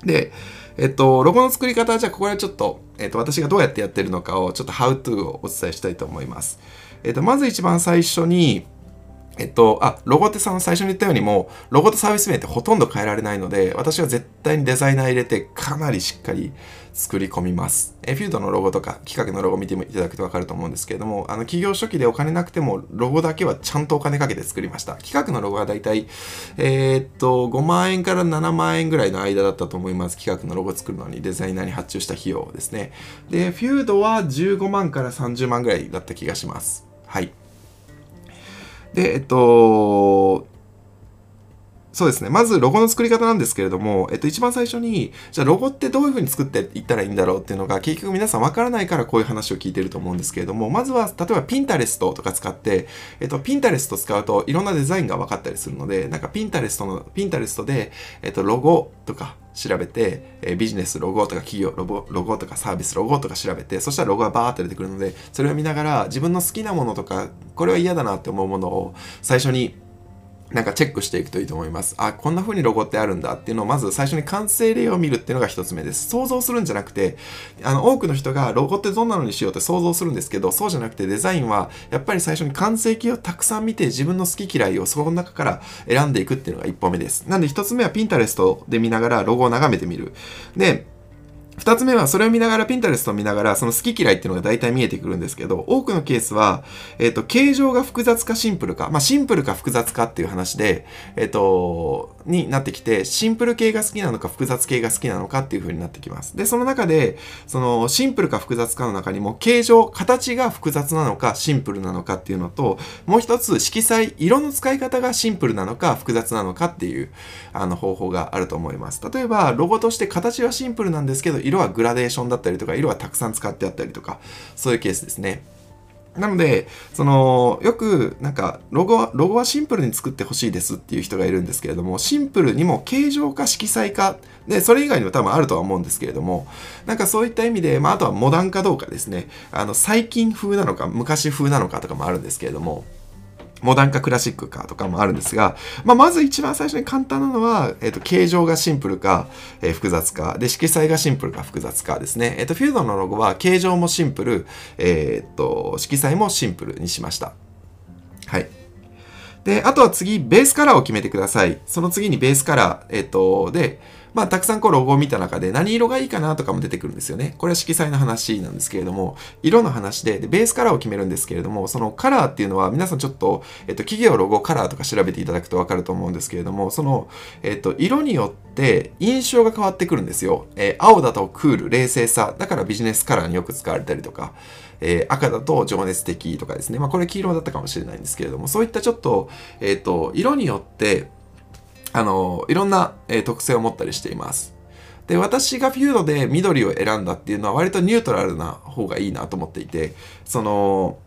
で、えっと、ロゴの作り方は、じゃあここでちょっと、えっと、私がどうやってやってるのかを、ちょっと How to をお伝えしたいと思います。えっと、まず一番最初に、えっと、あ、ロゴってさ、最初に言ったようにもう、ロゴとサービス名ってほとんど変えられないので、私は絶対にデザイナー入れてかなりしっかり作り込みます。えフィードのロゴとか企画のロゴ見ていただくとわかると思うんですけれども、あの企業初期でお金なくてもロゴだけはちゃんとお金かけて作りました。企画のロゴはだいたい、えー、っと、5万円から7万円ぐらいの間だったと思います。企画のロゴ作るのにデザイナーに発注した費用ですね。で、フュードは15万から30万ぐらいだった気がします。はい。で、えっと、そうですね。まずロゴの作り方なんですけれども、えっと、一番最初に、じゃあロゴってどういう風に作っていったらいいんだろうっていうのが、結局皆さんわからないからこういう話を聞いてると思うんですけれども、まずは、例えばピンタレストとか使って、えっと、ピンタレスト使うといろんなデザインが分かったりするので、なんかピンタレストの、ピンタレストで、えっと、ロゴとか調べて、えビジネスロゴとか企業ロゴロゴとかサービスロゴとか調べて、そしたらロゴがバーって出てくるので、それを見ながら自分の好きなものとか、これは嫌だなって思うものを最初になんかチェックしていくといいと思います。あ、こんな風にロゴってあるんだっていうのをまず最初に完成例を見るっていうのが一つ目です。想像するんじゃなくて、あの、多くの人がロゴってどんなのにしようって想像するんですけど、そうじゃなくてデザインはやっぱり最初に完成形をたくさん見て自分の好き嫌いをそこの中から選んでいくっていうのが一歩目です。なんで一つ目は Pinterest で見ながらロゴを眺めてみる。で、二つ目はそれを見ながら、ピンタレストを見ながら、その好き嫌いっていうのが大体見えてくるんですけど、多くのケースは、えっ、ー、と、形状が複雑かシンプルか、まあ、シンプルか複雑かっていう話で、えっ、ー、と、になってきて、シンプル系が好きなのか複雑系が好きなのかっていう風になってきます。で、その中で、その、シンプルか複雑かの中にも、形状、形が複雑なのか、シンプルなのかっていうのと、もう一つ、色彩、色の使い方がシンプルなのか、複雑なのかっていう、あの、方法があると思います。例えば、ロゴとして形はシンプルなんですけど、色はグラデーションだったりとか、色はたくさん使ってあったりとか、そういうケースですね。なので、その、よく、なんか、ロゴは、ロゴはシンプルに作ってほしいですっていう人がいるんですけれども、シンプルにも形状化色彩化、で、それ以外にも多分あるとは思うんですけれども、なんかそういった意味で、まあ、あとはモダンかどうかですね、あの、最近風なのか、昔風なのかとかもあるんですけれども、モダンかクラシックかとかもあるんですが、まあ、まず一番最初に簡単なのは、えっ、ー、と、形状がシンプルか、えー、複雑か、で、色彩がシンプルか複雑かですね。えっ、ー、と、フィードのロゴは形状もシンプル、えっと、色彩もシンプルにしました。はい。で、あとは次、ベースカラーを決めてください。その次にベースカラー、えっと、で、まあ、たくさんこうロゴを見た中で何色がいいかなとかも出てくるんですよね。これは色彩の話なんですけれども、色の話でで、ベースカラーを決めるんですけれども、そのカラーっていうのは皆さんちょっと、えっと、企業ロゴカラーとか調べていただくとわかると思うんですけれども、その、えっと、色によって印象が変わってくるんですよ。えー、青だとクール、冷静さ、だからビジネスカラーによく使われたりとか、えー、赤だと情熱的とかですね。まあ、これ黄色だったかもしれないんですけれども、そういったちょっと、えっと、色によって、あの、いろんな、え、特性を持ったりしています。で、私がフュードで緑を選んだっていうのは割とニュートラルな方がいいなと思っていて、その、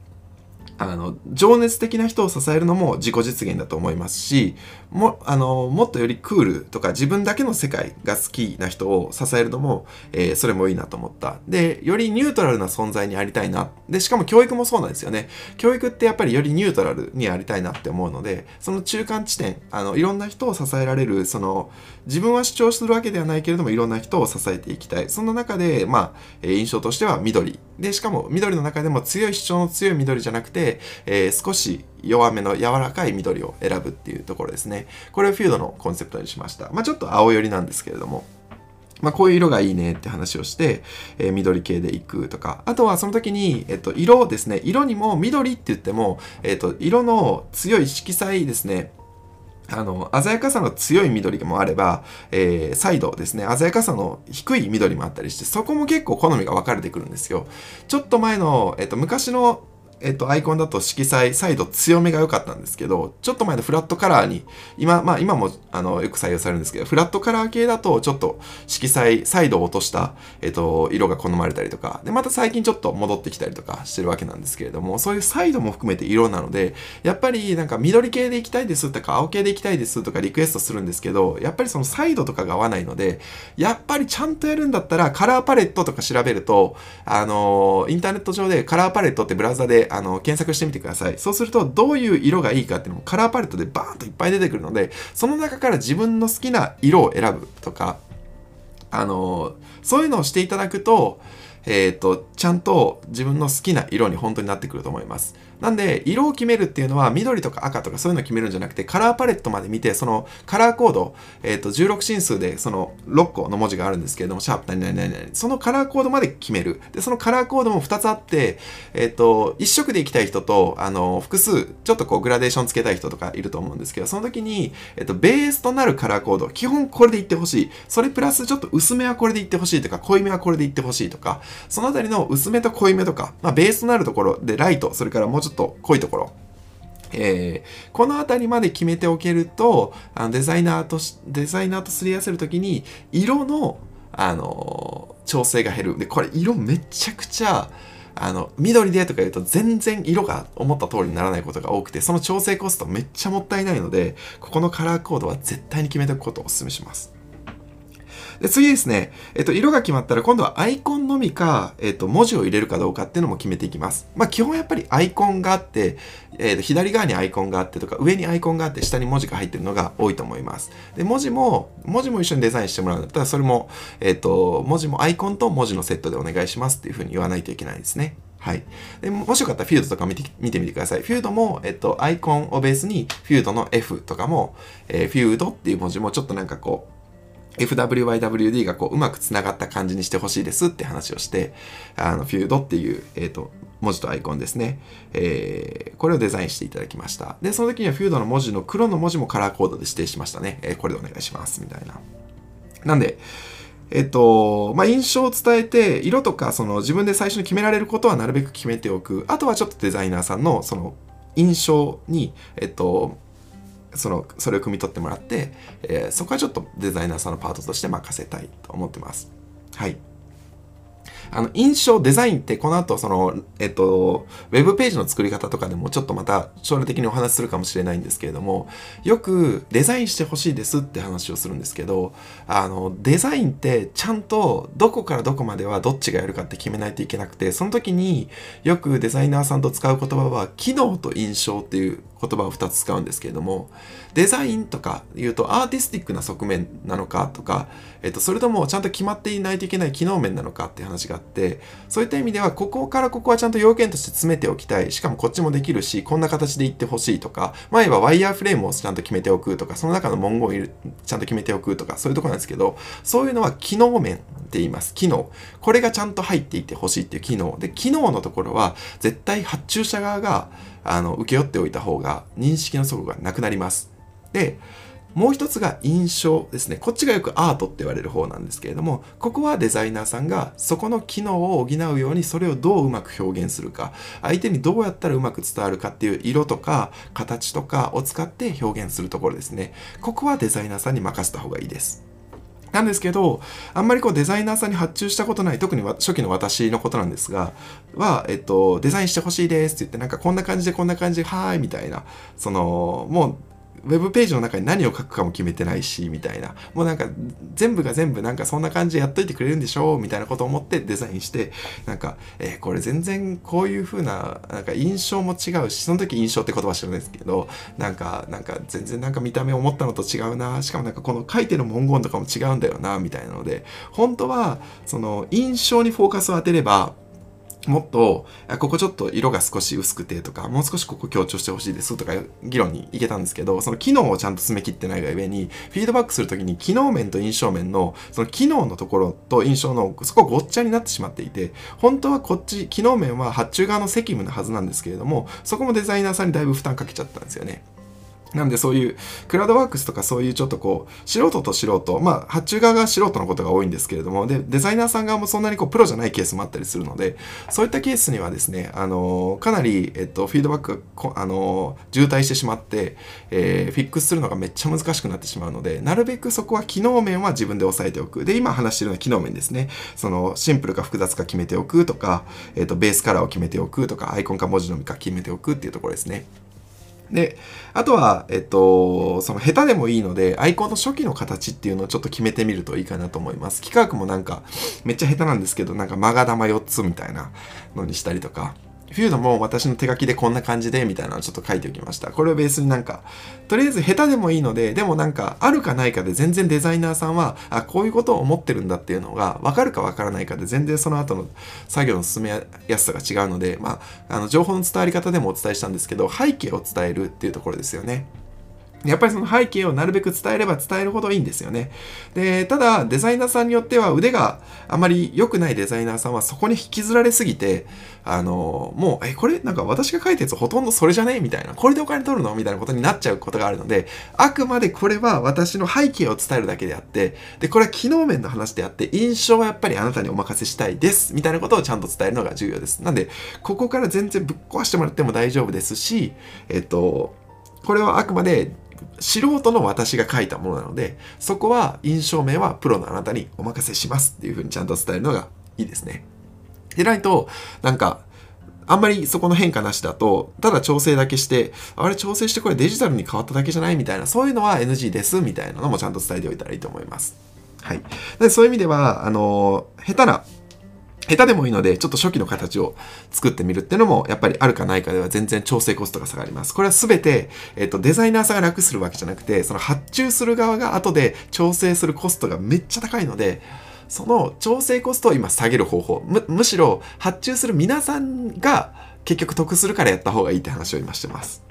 あの情熱的な人を支えるのも自己実現だと思いますしもあのもっとよりクールとか自分だけの世界が好きな人を支えるのも、えー、それもいいなと思った。でよりニュートラルな存在にありたいな。でしかも教育もそうなんですよね。教育ってやっぱりよりニュートラルにありたいなって思うのでその中間地点あのいろんな人を支えられるその自分は主張するわけではないけれどもいろんな人を支えていきたい。そんな中でまあ印象としては緑。でしかも緑の中でも強い主張の強い緑じゃなくて、えー、少し弱めの柔らかい緑を選ぶっていうところですね。これをフィードのコンセプトにしました。まあちょっと青寄りなんですけれども。まあ、こういう色がいいねって話をして、えー、緑系でいくとか、あとはその時に、えっと、色ですね、色にも緑って言っても、えっと、色の強い色彩ですね、あの、鮮やかさの強い緑もあれば、えー、再度ですね、鮮やかさの低い緑もあったりして、そこも結構好みが分かれてくるんですよ。ちょっと前の、えっと、昔のえっと、アイコンだと色彩、再度強めが良かったんですけど、ちょっと前のフラットカラーに、今、まあ今もあのよく採用されるんですけど、フラットカラー系だとちょっと色彩、再度落とした、えっと、色が好まれたりとか、で、また最近ちょっと戻ってきたりとかしてるわけなんですけれども、そういうサイドも含めて色なので、やっぱりなんか緑系でいきたいですとか、青系でいきたいですとかリクエストするんですけど、やっぱりそのサイドとかが合わないので、やっぱりちゃんとやるんだったら、カラーパレットとか調べると、あの、インターネット上でカラーパレットってブラウザであの検索してみてください。そうすると、どういう色がいいかっていうのもカラーパレットでバーンといっぱい出てくるので、その中から自分の好きな色を選ぶとか、あの、そういうのをしていただくと、えっ、ー、と、ちゃんと自分の好きな色に本当になってくると思います。なんで、色を決めるっていうのは、緑とか赤とかそういうのを決めるんじゃなくて、カラーパレットまで見て、そのカラーコード、えっ、ー、と、16進数で、その6個の文字があるんですけれども、シャープ何々何々、そのカラーコードまで決める。で、そのカラーコードも2つあって、えっ、ー、と、1色でいきたい人と、あの、複数、ちょっとこう、グラデーションつけたい人とかいると思うんですけど、その時に、えっ、と、ベースとなるカラーコード、基本これでいってほしい。それプラス、ちょっと薄めはこれでいってほしいとか、濃いめはこれでいってほしいとか、そのあたりの薄めと濃いめとか、まあ、ベースとなるところで、ライト、それからもうちょっとと濃いところ、えー、この辺りまで決めておけるとあのデザイナーとデザイナーとすり合わせる時に色の、あのー、調整が減る。でこれ色めちゃくちゃあの緑でとか言うと全然色が思った通りにならないことが多くてその調整コストめっちゃもったいないのでここのカラーコードは絶対に決めておくことをお勧めします。で、次ですね、えっと、色が決まったら今度はアイコンのみか、えっと、文字を入れるかどうかっていうのも決めていきます。まあ、基本やっぱりアイコンがあって、えっと、左側にアイコンがあってとか、上にアイコンがあって、下に文字が入ってるのが多いと思います。で、文字も、文字も一緒にデザインしてもらうんだったら、それも、えっと、文字もアイコンと文字のセットでお願いしますっていうふうに言わないといけないですね。はい。でもしよかったらフィードとか見て見てみてください。フィードも、えっと、アイコンをベースに、フィードの F とかも、えー、フィードっていう文字もちょっとなんかこう、FWYWD がこううまくつながった感じにしてほしいですって話をして、あの、フュードっていう、えっ、ー、と、文字とアイコンですね。えー、これをデザインしていただきました。で、その時にはフュードの文字の黒の文字もカラーコードで指定しましたね。えー、これでお願いします。みたいな。なんで、えっと、まあ、印象を伝えて、色とか、その自分で最初に決められることはなるべく決めておく。あとはちょっとデザイナーさんの、その、印象に、えっと、そのそれを汲み取ってもらって、えー、そこはちょっとデザイナーさんのパートとして任せたいと思ってます。はい。あの、印象、デザインってこの後、その、えっと、ウェブページの作り方とかでもちょっとまた将来的にお話しするかもしれないんですけれども、よくデザインしてほしいですって話をするんですけど、あの、デザインってちゃんとどこからどこまではどっちがやるかって決めないといけなくて、その時によくデザイナーさんと使う言葉は、機能と印象っていう言葉を2つ使うんですけれども、デザインとか言うとアーティスティックな側面なのかとか、えっと、それともちゃんと決まっていないといけない機能面なのかって話があって、そういった意味では、ここからここはちゃんと要件として詰めておきたい。しかもこっちもできるし、こんな形で言ってほしいとか、前はワイヤーフレームをちゃんと決めておくとか、その中の文言をちゃんと決めておくとか、そういうとこなんですけど、そういうのは機能面って言います。機能。これがちゃんと入っていてほしいっていう機能。で、機能のところは、絶対発注者側が、あの、請け負っておいた方が、認識の底がなくなります。で、もう一つが印象ですね。こっちがよくアートって言われる方なんですけれども、ここはデザイナーさんがそこの機能を補うようにそれをどううまく表現するか、相手にどうやったらうまく伝わるかっていう色とか形とかを使って表現するところですね。ここはデザイナーさんに任せた方がいいです。なんですけど、あんまりこうデザイナーさんに発注したことない、特に初期の私のことなんですが、は、えっと、デザインしてほしいですって言って、なんかこんな感じでこんな感じで、はーい、みたいな、その、もう、ウェブページの中に何を書くかも決めてないし、みたいな。もうなんか、全部が全部なんかそんな感じでやっといてくれるんでしょうみたいなことを思ってデザインして、なんか、えー、これ全然こういう風な、なんか印象も違うし、その時印象って言葉知らないですけど、なんか、なんか全然なんか見た目思ったのと違うな。しかもなんかこの書いてる文言とかも違うんだよな、みたいなので、本当は、その印象にフォーカスを当てれば、もっと、ここちょっと色が少し薄くてとか、もう少しここ強調してほしいですとか議論に行けたんですけど、その機能をちゃんと詰め切ってないがゆえに、フィードバックするときに機能面と印象面の、その機能のところと印象の、そこごっちゃになってしまっていて、本当はこっち、機能面は発注側の責務なはずなんですけれども、そこもデザイナーさんにだいぶ負担かけちゃったんですよね。なんでそういうクラウドワークスとかそういうちょっとこう素人と素人、まあ発注側が素人のことが多いんですけれども、で、デザイナーさん側もそんなにこうプロじゃないケースもあったりするので、そういったケースにはですね、あのかなり、えっと、フィードバックが、あの渋滞してしまって、えー、フィックスするのがめっちゃ難しくなってしまうので、なるべくそこは機能面は自分で押さえておく。で、今話してるのは機能面ですね。そのシンプルか複雑か決めておくとか、えっと、ベースカラーを決めておくとか、アイコンか文字のみか決めておくっていうところですね。で、あとは、えっと、その下手でもいいので、アイコンの初期の形っていうのをちょっと決めてみるといいかなと思います。企画もなんか、めっちゃ下手なんですけど、なんかマガ玉4つみたいなのにしたりとか、フュードも私の手書きでこんな感じでみたいなのをちょっと書いておきました。これをベースになんか、とりあえず下手でもいいので、でもなんかあるかないかで全然デザイナーさんは、あ、こういうことを思ってるんだっていうのが分かるか分からないかで全然その後の作業の進めやすさが違うので、まあ、あの情報の伝わり方でもお伝えしたんですけど、背景を伝えるっていうところですよね。やっぱりその背景をなるべく伝えれば伝えるほどいいんですよね。で、ただ、デザイナーさんによっては腕があまり良くないデザイナーさんはそこに引きずられすぎて、あの、もう、え、これなんか私が書いたやつほとんどそれじゃね？みたいな。これでお金取るの？みたいなことになっちゃうことがあるので、あくまでこれは私の背景を伝えるだけであって、で、これは機能面の話であって、印象はやっぱりあなたにお任せしたいです。みたいなことをちゃんと伝えるのが重要です。なんで、ここから全然ぶっ壊してもらっても大丈夫ですし、えっと、これはあくまで素人の私が書いたものなので、そこは印象面はプロのあなたにお任せしますっていうふうにちゃんと伝えるのがいいですね。でないと、なんか、あんまりそこの変化なしだと、ただ調整だけして、あれ調整してこれデジタルに変わっただけじゃないみたいな、そういうのは NG ですみたいなのもちゃんと伝えておいたらいいと思います。はい。でそういう意味では、あの、下手な下手でもいいので、ちょっと初期の形を作ってみるっていうのも、やっぱりあるかないかでは全然調整コストが下がります。これはすべて、えっと、デザイナーさんが楽するわけじゃなくて、その発注する側が後で調整するコストがめっちゃ高いので、その調整コストを今下げる方法、む、むしろ発注する皆さんが結局得するからやった方がいいって話を今してます。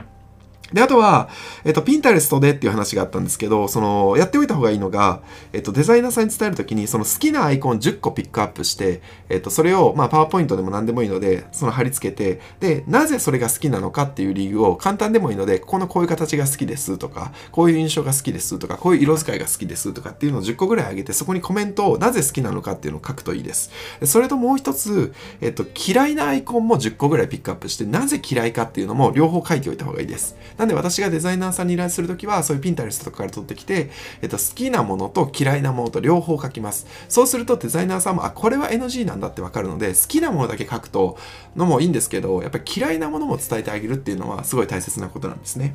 で、あとは、えっと、ピンタレストでっていう話があったんですけど、その、やっておいた方がいいのが、えっと、デザイナーさんに伝えるときに、その好きなアイコン10個ピックアップして、えっと、それを、まあ、パワーポイントでも何でもいいので、その貼り付けて、で、なぜそれが好きなのかっていう理由を簡単でもいいので、ここのこういう形が好きですとか、こういう印象が好きですとか、こういう色使いが好きですとかっていうのを10個ぐらいあげて、そこにコメントをなぜ好きなのかっていうのを書くといいです。それともう一つ、えっと、嫌いなアイコンも10個ぐらいピックアップして、なぜ嫌いかっていうのも両方書いておいた方がいいです。なんで私がデザイナーさんに依頼するときは、そういうピンタレストとかから取ってきて、えっと、好きなものと嫌いなものと両方書きます。そうするとデザイナーさんも、あ、これは NG なんだってわかるので、好きなものだけ書くとのもいいんですけど、やっぱり嫌いなものも伝えてあげるっていうのはすごい大切なことなんですね。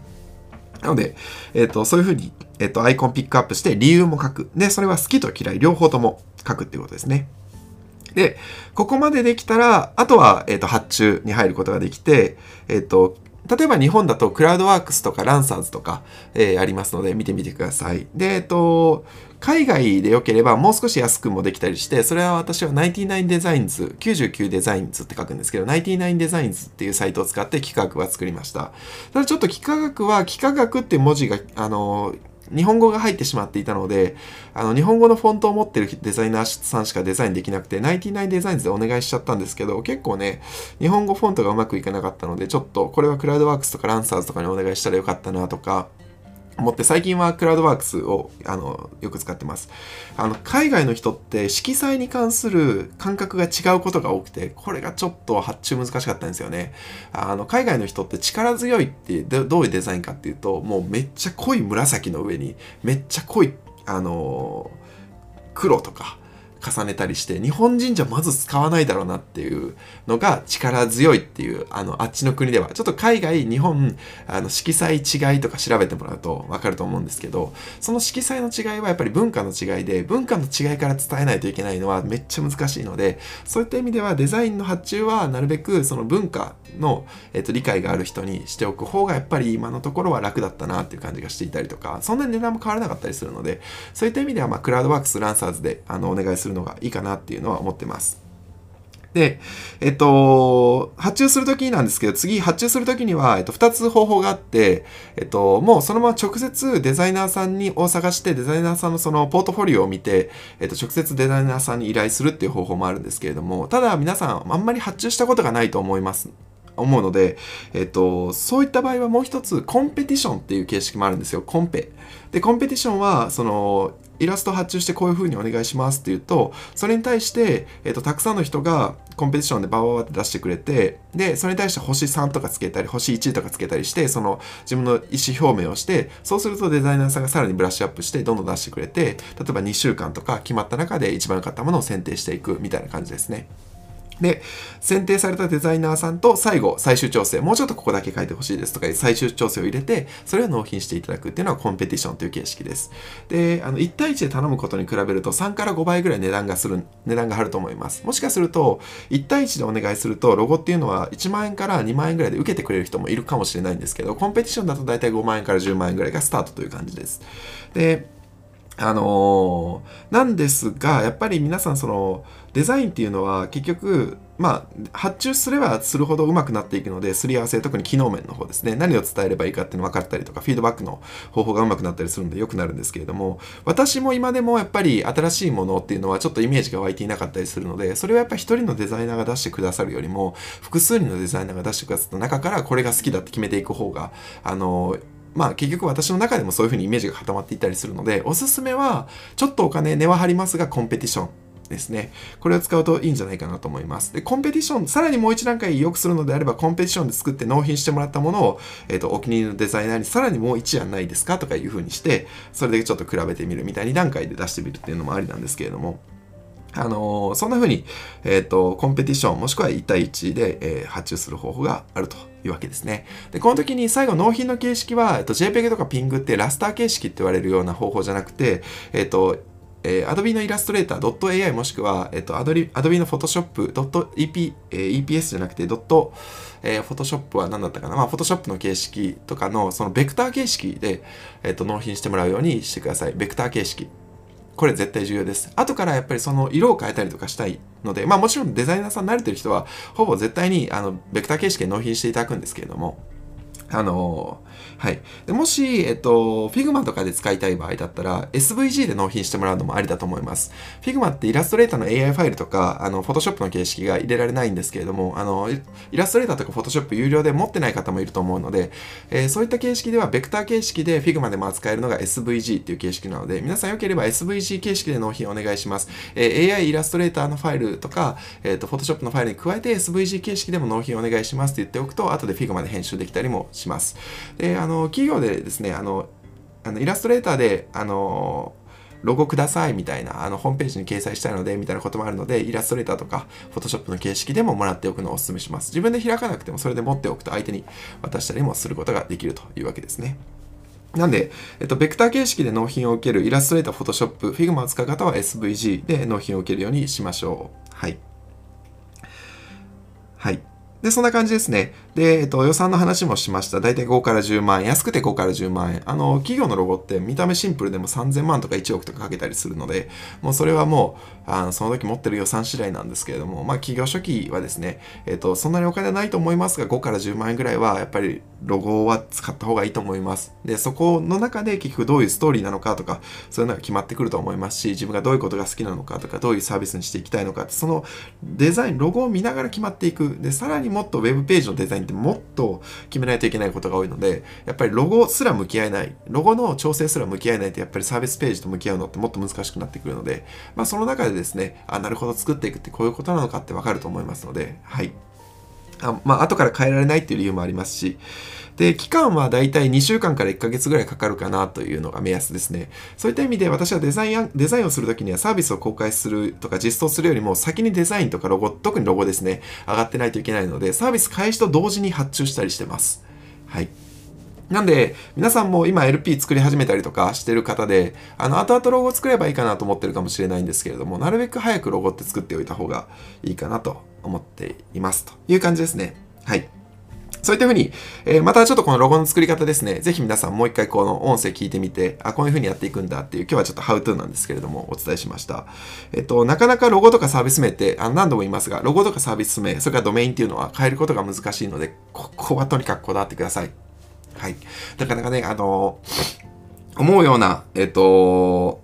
なので、えっ、と、そういうふうに、えっ、と、アイコンピックアップして理由も書く。で、それは好きと嫌い両方とも書くっていうことですね。で、ここまでできたら、あとは、えっ、と、発注に入ることができて、えっ、と、例えば日本だとクラウドワークスとかランサーズとか、えー、ありますので見てみてください。で、えっと、海外で良ければもう少し安くもできたりして、それは私は99デザインズ、99デザインズって書くんですけど、99デザインズっていうサイトを使って幾何学は作りました。ただちょっと幾何学は幾何学って文字が、あの、日本語が入ってしまっていたので、あの、日本語のフォントを持ってるデザイナーさんしかデザインできなくて、ナイティナイデザインズでお願いしちゃったんですけど、結構ね、日本語フォントがうまくいかなかったので、ちょっと、これはクラウドワークスとかランサーズとかにお願いしたらよかったなとか、思って最近はクラウドワークスをあのよく使ってます。あの海外の人って色彩に関する感覚が違うことが多くて、これがちょっと発注難しかったんですよね。あの海外の人って力強いってどういうデザインかっていうと、もうめっちゃ濃い紫の上にめっちゃ濃いあの黒とか重ねたりして日本人じゃまず使わないだろうなっていうのが力強いっていうあのあっちの国では。ちょっと海外日本あの色彩違いとか調べてもらうと分かると思うんですけどその色彩の違いはやっぱり文化の違いで文化の違いから伝えないといけないのはめっちゃ難しいのでそういった意味ではデザインの発注はなるべくその文化の、えっと、理解がある人にしておく方がやっぱり今のところは楽だったなっていう感じがしていたりとかそんなに値段も変わらなかったりするのでそういった意味では、まあ、クラウドワークスランサーズであのお願いするのがいいかなっていうのは思ってます。で、えっと、発注するときなんですけど、次発注するときには、えっと、2つ方法があって、えっと、もうそのまま直接デザイナーさんにを探して、デザイナーさんのそのポートフォリオを見て、えっと、直接デザイナーさんに依頼するっていう方法もあるんですけれども、ただ皆さんあんまり発注したことがないと思います思うので、えっと、そういった場合はもう一つコンペティションっていう形式もあるんですよコンペでコンペティションはそのイラスト発注してこういう風にお願いしますって言うとそれに対して、えっと、たくさんの人がコンペティションでバババって出してくれてでそれに対して星3とかつけたり星1とかつけたりしてその自分の意思表明をしてそうするとデザイナーさんがさらにブラッシュアップしてどんどん出してくれて例えば2週間とか決まった中で一番良かったものを選定していくみたいな感じですね。で、選定されたデザイナーさんと最後、最終調整、もうちょっとここだけ書いてほしいですとか、最終調整を入れて、それを納品していただくっていうのはコンペティションという形式です。で、あの、1対1で頼むことに比べると3から5倍ぐらい値段がする、値段が張ると思います。もしかすると、1対1でお願いすると、ロゴっていうのは1万円から2万円ぐらいで受けてくれる人もいるかもしれないんですけど、コンペティションだと大体5万円から10万円ぐらいがスタートという感じです。で、あのー、なんですが、やっぱり皆さんそのデザインっていうのは結局、まあ、発注すればするほど上手くなっていくので、すり合わせ、特に機能面の方ですね、何を伝えればいいかっていうの分かったりとか、フィードバックの方法が上手くなったりするので良くなるんですけれども、私も今でもやっぱり新しいものっていうのはちょっとイメージが湧いていなかったりするので、それはやっぱり一人のデザイナーが出してくださるよりも、複数人のデザイナーが出してくださった中からこれが好きだって決めていく方が、あの、まあ結局私の中でもそういうふうにイメージが固まっていったりするので、おすすめは、ちょっとお金、値は張りますが、コンペティション。ですね。これを使うといいんじゃないかなと思います。で、コンペティション、さらにもう一段階良くするのであれば、コンペティションで作って納品してもらったものを、えっ、ー、と、お気に入りのデザイナーにさらにもう一案ないですかとかいう風にして、それでちょっと比べてみるみたいに段階で出してみるっていうのもありなんですけれども、あのー、そんな風に、えっ、ー、と、コンペティションもしくは1対1で、えー、発注する方法があるというわけですね。で、この時に最後納品の形式は、えっと、JPEG とか PING ってラスター形式って言われるような方法じゃなくて、えっと、えー、Adobe のイラストレーター .ai もしくは、えっと、Adobe, の Photoshop.ep、えー、EPS じゃなくて、えー、Photoshop は何だったかな？まあ、Photoshop の形式とかの、そのベクター形式で、えっと、納品してもらうようにしてください。ベクター形式。これ絶対重要です。後からやっぱりその色を変えたりとかしたいので、まあもちろんデザイナーさん慣れてる人は、ほぼ絶対にあのベクター形式で納品していただくんですけれども、あのはい。でもし、えっと、Figma とかで使いたい場合だったら、SVG で納品してもらうのもありだと思います。Figma ってイラストレーターの AI ファイルとか、あの、Photoshop の形式が入れられないんですけれども、あの、イラストレーターとか Photoshop 有料で持ってない方もいると思うので、えー、そういった形式では、ベクター形式で Figma でも扱えるのが SVG っていう形式なので、皆さんよければ SVG 形式で納品お願いします。えー、AI イラストレーターのファイルとか、えっ、ー、と、Photoshop のファイルに加えて SVG 形式でも納品お願いしますって言っておくと、後で Figma で編集できたりもします。で、あの、企業でですね、あの、あのイラストレーターで、あの、ロゴくださいみたいな、あの、ホームページに掲載したいので、みたいなこともあるので、イラストレーターとか、フォトショップの形式でももらっておくのをお勧めします。自分で開かなくても、それで持っておくと相手に渡したりもすることができるというわけですね。なんで、えっと、ベクター形式で納品を受けるイラストレーター、フォトショップ、Figma を使う方は SVG で納品を受けるようにしましょう。はい。はい。で、そんな感じですね。で、えっと、予算の話もしました。だいたい5から10万円。安くて5から10万円。あの、企業のロゴって見た目シンプルでも3000万とか1億とかかけたりするので、もうそれはもう、あのその時持ってる予算次第なんですけれども、まあ、企業初期はですね、えっと、そんなにお金はないと思いますが、5から10万円ぐらいは、やっぱりロゴは使った方がいいと思います。で、そこの中で結局どういうストーリーなのかとか、そういうのが決まってくると思いますし、自分がどういうことが好きなのかとか、どういうサービスにしていきたいのかって、そのデザイン、ロゴを見ながら決まっていく。で、さらにもっとウェブページのデザインってもっと決めないといけないことが多いので、やっぱりロゴすら向き合えない、ロゴの調整すら向き合えないと、やっぱりサービスページと向き合うのってもっと難しくなってくるので、まあその中でですね、あ、なるほど作っていくってこういうことなのかってわかると思いますので、はい。あまあ、後から変えられないっていう理由もありますし、で、期間はだいたい2週間から1ヶ月ぐらいかかるかなというのが目安ですね。そういった意味で私はデザイン、デザインをするときにはサービスを公開するとか実装するよりも先にデザインとかロゴ、特にロゴですね、上がってないといけないので、サービス開始と同時に発注したりしてます。はい。なんで、皆さんも今 LP 作り始めたりとかしてる方で、あの、後々ロゴ作ればいいかなと思ってるかもしれないんですけれども、なるべく早くロゴって作っておいた方がいいかなと思っています。という感じですね。はい。そういった風に、えー、またちょっとこのロゴの作り方ですね、ぜひ皆さんもう一回この音声聞いてみて、あ、こういう風にやっていくんだっていう、今日はちょっとハウトゥーなんですけれども、お伝えしました。えっと、なかなかロゴとかサービス名って、あ何度も言いますが、ロゴとかサービス名、それからドメインっていうのは変えることが難しいので、ここはとにかくこだわってください。はい。なかなかね、あの思うような、えっと、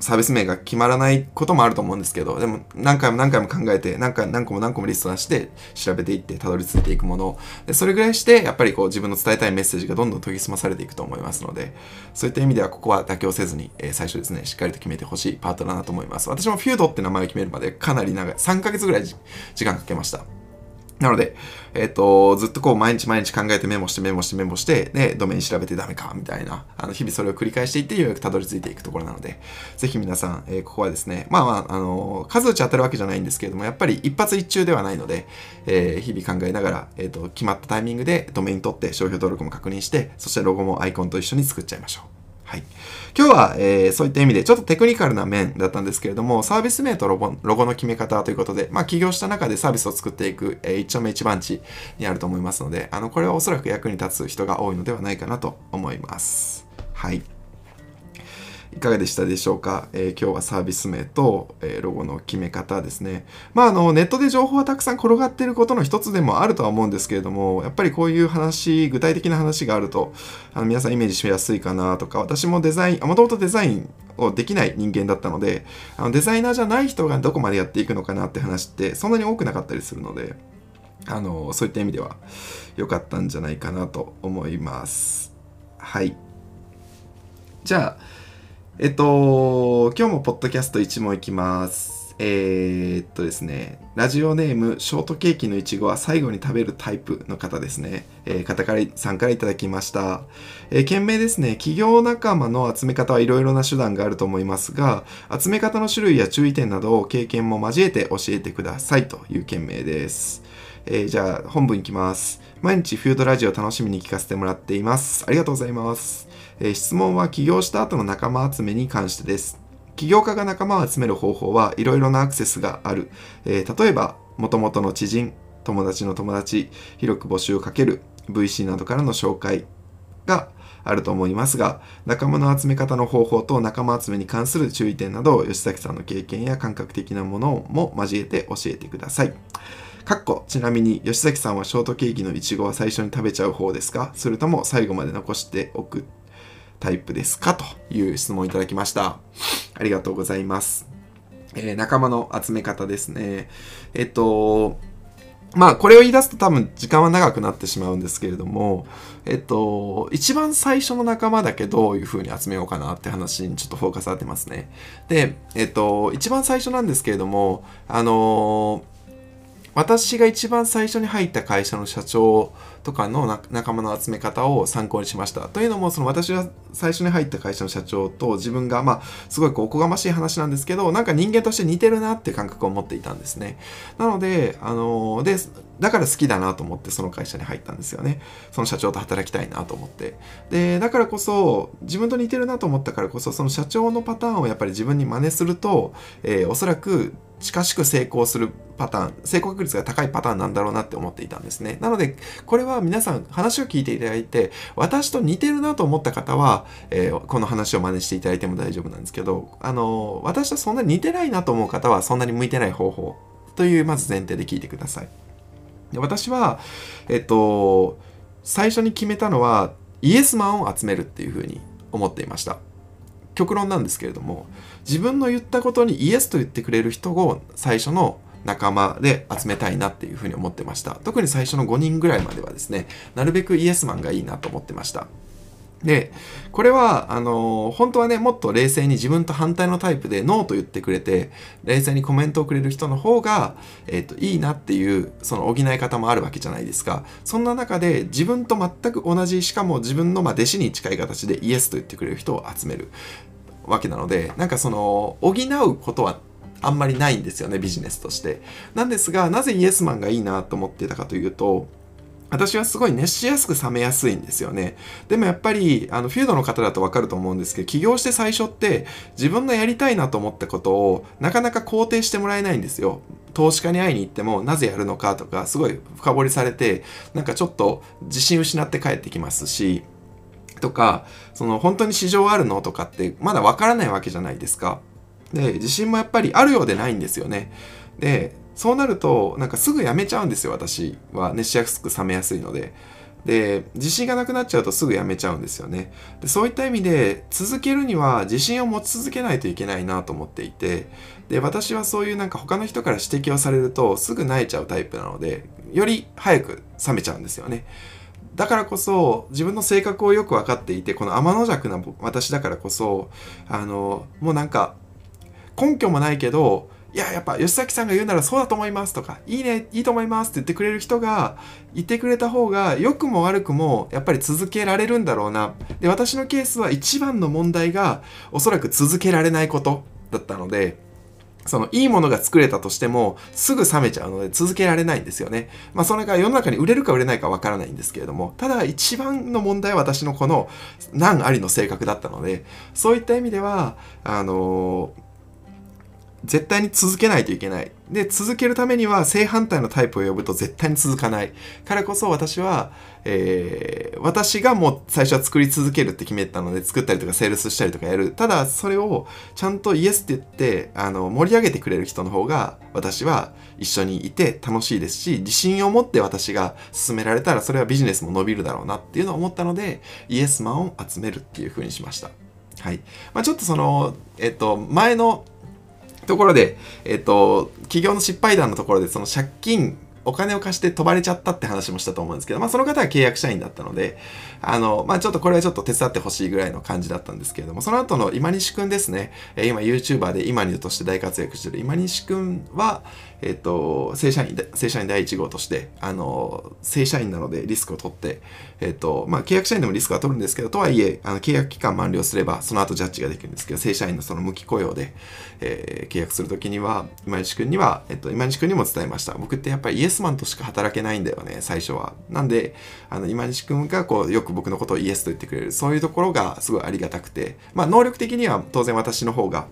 サービス名が決まらないこともあると思うんですけど、でも何回も何回も考えて、何回何個も何個もリスト出して調べていってたどり着いていくもので、それぐらいして、やっぱりこう自分の伝えたいメッセージがどんどん研ぎ澄まされていくと思いますので、そういった意味ではここは妥協せずに、えー、最初ですね、しっかりと決めてほしいパートだなと思います。私もフュードって名前を決めるまでかなり長い、3ヶ月ぐらい時間かけました。なので、えっ、と、ずっとこう毎日毎日考えてメモしてメモしてメモして、で、ドメイン調べてダメか、みたいな、あの、日々それを繰り返していって、ようやくたどり着いていくところなので、ぜひ皆さん、えー、ここはですね、まあまあ、あの、数打ち当たるわけじゃないんですけれども、やっぱり一発一中ではないので、えー、日々考えながら、えっ、と、決まったタイミングでドメイン取って商標登録も確認して、そしてロゴもアイコンと一緒に作っちゃいましょう。はい。今日は、えー、そういった意味でちょっとテクニカルな面だったんですけれども、サービス名とロゴロゴの決め方ということで、まあ起業した中でサービスを作っていく、えー、一丁目一番地にあると思いますので、あの、これはおそらく役に立つ人が多いのではないかなと思います。はい。いかがでしたでしょうか、えー、今日はサービス名と、えー、ロゴの決め方ですね。まあ、あの、ネットで情報はたくさん転がっていることの一つでもあるとは思うんですけれども、やっぱりこういう話、具体的な話があると、あの皆さんイメージしやすいかなとか、私もデザイン、もともとデザインをできない人間だったので、あのデザイナーじゃない人がどこまでやっていくのかなって話ってそんなに多くなかったりするので、あの、そういった意味では良かったんじゃないかなと思います。はい。じゃあ、えっと、今日もポッドキャスト1問いきます。えー、っとですね、ラジオネーム、ショートケーキのいちごは最後に食べるタイプの方ですね。えー、方からさんからいただきました。えー、件名ですね、企業仲間の集め方はいろいろな手段があると思いますが、集め方の種類や注意点などを経験も交えて教えてくださいという件名です。えー、じゃあ本文いきます。毎日フードラジオ楽しみに聞かせてもらっています。ありがとうございます。え、質問は起業した後の仲間集めに関してです。起業家が仲間を集める方法はいろいろなアクセスがある。えー、例えば、もともとの知人、友達の友達、広く募集をかける、VC などからの紹介があると思いますが、仲間の集め方の方法と仲間集めに関する注意点などを、吉崎さんの経験や感覚的なものも交えて教えてください。かっこちなみに吉崎さんはショートケーキのいちごは最初に食べちゃう方ですか？それとも最後まで残しておくタイプですか？という質問をいただきました。ありがとうございます。えー、仲間の集め方ですね。えっと、まあ、これを言い出すと多分時間は長くなってしまうんですけれども、えっと、一番最初の仲間だけどういう風に集めようかなって話にちょっとフォーカス当てますね。で、えっと、一番最初なんですけれども、あのー私が一番最初に入った会社の社長とかの仲間の集め方を参考にしました。というのも、その私が最初に入った会社の社長と自分が、まあ、すごいおこがましい話なんですけど、なんか人間として似てるなって感覚を持っていたんですね。なので、あので、だから好きだなと思ってその会社に入ったんですよね。その社長と働きたいなと思って。で、だからこそ、自分と似てるなと思ったからこそ、その社長のパターンをやっぱり自分に真似すると、えー、おそらく近しく成功するパターン、成功確率が高いパターンなんだろうなって思っていたんですね。なので、これは皆さん話を聞いていただいて、私と似てるなと思った方は、えー、この話を真似していただいても大丈夫なんですけど、あのー、私とそんなに似てないなと思う方は、そんなに向いてない方法という、まず前提で聞いてください。で私は、えっと、最初に決めたのは、イエスマンを集めるっていうふうに思っていました。極論なんですけれども、自分の言ったことにイエスと言ってくれる人を最初の仲間で集めたいなっていうふうに思ってました。特に最初の5人ぐらいまではですね、なるべくイエスマンがいいなと思ってました。で、これは、あのー、本当はね、もっと冷静に自分と反対のタイプでノーと言ってくれて、冷静にコメントをくれる人の方が、えっ、ー、と、いいなっていう、その補い方もあるわけじゃないですか。そんな中で、自分と全く同じ、しかも自分の、まあ、弟子に近い形でイエスと言ってくれる人を集めるわけなので、なんかその、補うことはあんまりないんですよね、ビジネスとして。なんですが、なぜイエスマンがいいなと思ってたかというと、私はすごい熱しやすく冷めやすいんですよね。でもやっぱり、あの、フィードの方だとわかると思うんですけど、起業して最初って自分のやりたいなと思ったことをなかなか肯定してもらえないんですよ。投資家に会いに行ってもなぜやるのかとか、すごい深掘りされて、なんかちょっと自信失って帰ってきますし、とか、その本当に市場あるのとかってまだわからないわけじゃないですか。で、自信もやっぱりあるようでないんですよね。で、そうなると、なんかすぐやめちゃうんですよ、私は。熱しやすく冷めやすいので。で、自信がなくなっちゃうとすぐやめちゃうんですよね。でそういった意味で、続けるには自信を持ち続けないといけないなと思っていて、で、私はそういうなんか他の人から指摘をされるとすぐ萎えちゃうタイプなので、より早く冷めちゃうんですよね。だからこそ自分の性格をよく分かっていてこの天の弱な私だからこそあのもうなんか根拠もないけどいや、やっぱ吉崎さんが言うならそうだと思いますとか、いいね、いいと思いますって言ってくれる人がいてくれた方が、良くも悪くもやっぱり続けられるんだろうな。で、私のケースは一番の問題が、おそらく続けられないことだったので、そのいいものが作れたとしてもすぐ冷めちゃうので続けられないんですよね。まあそれが世の中に売れるか売れないかわからないんですけれども、ただ一番の問題は私のこの難ありの性格だったので、そういった意味では、あのー絶対に続けないといけない。で、続けるためには正反対のタイプを呼ぶと絶対に続かない。からこそ私は、えー、私がもう最初は作り続けるって決めたので作ったりとかセールスしたりとかやる。ただそれをちゃんとイエスって言ってあの盛り上げてくれる人の方が私は一緒にいて楽しいですし自信を持って私が進められたらそれはビジネスも伸びるだろうなっていうのを思ったのでイエスマンを集めるっていう風にしました。はい。まあ、ちょっとその、えっと、前のところで、えっと、企業の失敗談のところで、その借金、お金を貸して飛ばれちゃったって話もしたと思うんですけど、まあその方は契約社員だったので、あの、まあちょっとこれはちょっと手伝ってほしいぐらいの感じだったんですけれども、その後の今西くんですね、今 YouTuber で今にとして大活躍してる今西くんは、えっ、と、正社員、正社員第1号として、あの、正社員なのでリスクを取って、えっ、と、まあ、契約社員でもリスクは取るんですけど、とはいえ、あの、契約期間満了すれば、その後ジャッジができるんですけど、正社員のその無期雇用で、えー、契約するときには、今西くんには、えっ、と、今西くんにも伝えました。僕ってやっぱりイエスマンとしか働けないんだよね、最初は。なんで、あの、今西くんが、こう、よく僕のことをイエスと言ってくれる、そういうところがすごいありがたくて、まあ、能力的には当然私の方が、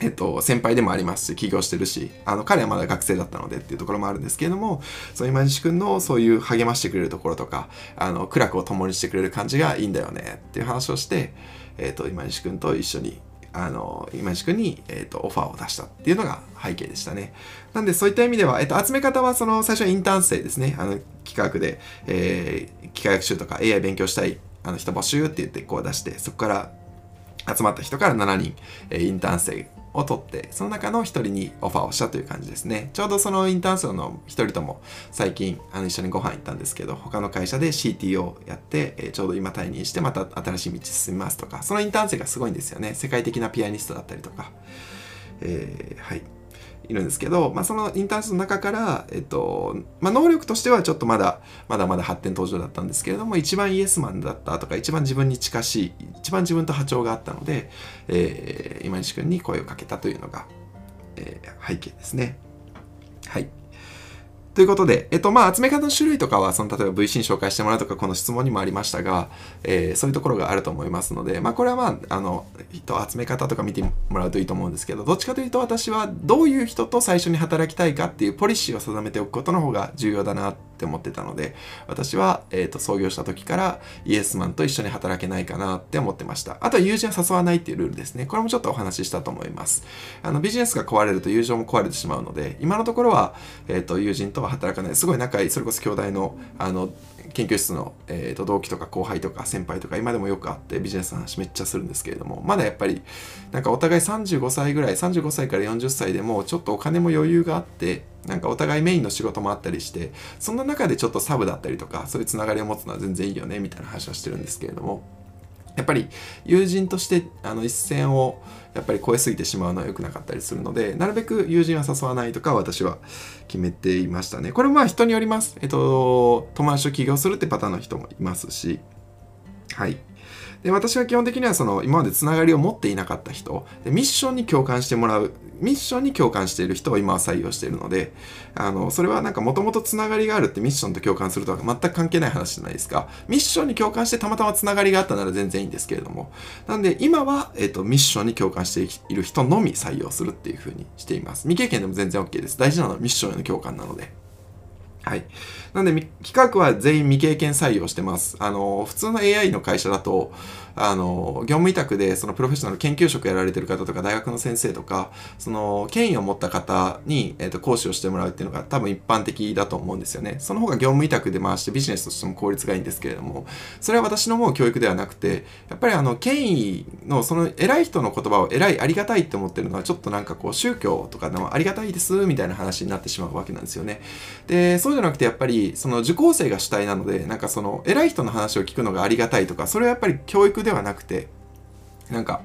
えっと、先輩でもありますし、起業してるし、あの、彼はまだ学生だったのでっていうところもあるんですけれども、そういう今西くんのそういう励ましてくれるところとか、あの、苦楽を共にしてくれる感じがいいんだよねっていう話をして、えっと、今西くんと一緒に、あの、今西くんに、えっと、オファーを出したっていうのが背景でしたね。なんで、そういった意味では、えっと、集め方は、その、最初はインターン生ですね。あの、企画で、えー、機械学習とか AI 勉強したい、あの、人募集って言って、こう出して、そこから集まった人から7人、え、インターン生を取って、その中の1人にオファーをしたという感じですね。ちょうどそのインターン生の1人とも最近あの一緒にご飯行ったんですけど、他の会社で CTO やって、えー、ちょうど今退任してまた新しい道進みますとか、そのインターン生がすごいんですよね。世界的なピアニストだったりとか。えー、はい。いるんですけど、まあ、そのインターンスの中から、えっと、まあ、能力としてはちょっとまだ、まだまだ発展途上だったんですけれども、一番イエスマンだったとか、一番自分に近しい、一番自分と波長があったので、えー、今西君に声をかけたというのが、えー、背景ですね。はい。ということで、えっと、まあ、集め方の種類とかは、その、例えば VC に紹介してもらうとか、この質問にもありましたが、えー、そういうところがあると思いますので、まあ、これはまあ、あの、人集め方とか見てもらうといいと思うんですけど、どっちかというと私は、どういう人と最初に働きたいかっていうポリシーを定めておくことの方が重要だなって思ってたので、私は、えっ、と、創業した時からイエスマンと一緒に働けないかなって思ってました。あとは友人は誘わないっていうルールですね。これもちょっとお話ししたと思います。あの、ビジネスが壊れると友情も壊れてしまうので、今のところは、えっ、と、友人とは働かない。すごい仲いい、それこそ兄弟の、あの、研究室の、えーと、同期とか後輩とか先輩とか今でもよくあってビジネスの話めっちゃするんですけれどもまだやっぱりなんかお互い35歳ぐらい35歳から40歳でもちょっとお金も余裕があってなんかお互いメインの仕事もあったりしてそんな中でちょっとサブだったりとかそういうつながりを持つのは全然いいよねみたいな話をしてるんですけれどもやっぱり友人としてあの一線をやっぱり超えすぎてしまうのは良くなかったりするのでなるべく友人は誘わないとか私は決めていましたね。これまあ人によります。えっと友達と起業するってパターンの人もいますし。はい。で私は基本的にはその今までつながりを持っていなかった人。でミッションに共感してもらう。ミッションに共感している人を今は採用しているのであのそれはなんかもともとつながりがあるってミッションと共感するとは全く関係ない話じゃないですか。ミッションに共感してたまたまつながりがあったなら全然いいんですけれども。なんで今は、えーと、ミッションに共感している人のみ採用するっていうふうにしています。未経験でも全然 OK です。大事なのはミッションへの共感なので。はい。なんで、企画は全員未経験採用してます。あの、普通の AI の会社だと、あの、業務委託で、そのプロフェッショナル研究職やられてる方とか、大学の先生とか、その、権威を持った方に、えっ、ー、と、講師をしてもらうっていうのが多分一般的だと思うんですよね。その方が業務委託で回してビジネスとしても効率がいいんですけれども、それは私の思う教育ではなくて、やっぱりあの、権威の、その偉い人の言葉を偉い、ありがたいって思ってるのは、ちょっとなんかこう、宗教とかのありがたいです、みたいな話になってしまうわけなんですよね。で、そうじゃなくて、やっぱり、その受講生が主体なので、なんかその偉い人の話を聞くのがありがたいとか、それはやっぱり教育ではなくて、なんか、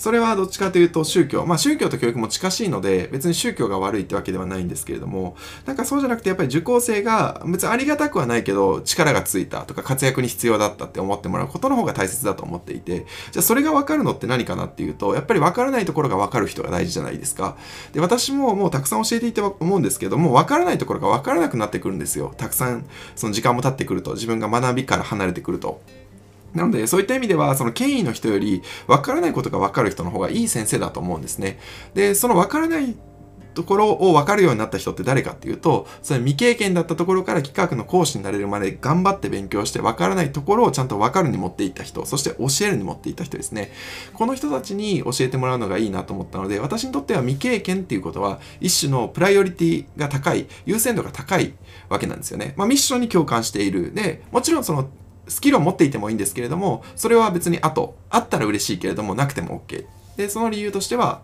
それはどっちかというと宗教、まあ宗教と教育も近しいので、別に宗教が悪いってわけではないんですけれども、なんかそうじゃなくてやっぱり受講生が別にありがたくはないけど力がついたとか活躍に必要だったって思ってもらうことの方が大切だと思っていて、じゃあそれがわかるのって何かなっていうと、やっぱりわからないところがわかる人が大事じゃないですか。で、私ももうたくさん教えていて思うんですけども、わからないところがわからなくなってくるんですよ。たくさんその時間も経ってくると、自分が学びから離れてくると。なので、そういった意味では、その権威の人より、分からないことが分かる人の方がいい先生だと思うんですね。で、その分からないところを分かるようになった人って誰かっていうと、それ未経験だったところから企画の講師になれるまで頑張って勉強して分からないところをちゃんと分かるに持っていった人、そして教えるに持っていった人ですね。この人たちに教えてもらうのがいいなと思ったので、私にとっては未経験っていうことは一種のプライオリティが高い、優先度が高いわけなんですよね。まあミッションに共感している。で、もちろんそのスキルを持っていてもいいんですけれども、それは別に後、あったら嬉しいけれども、なくても OK。で、その理由としては、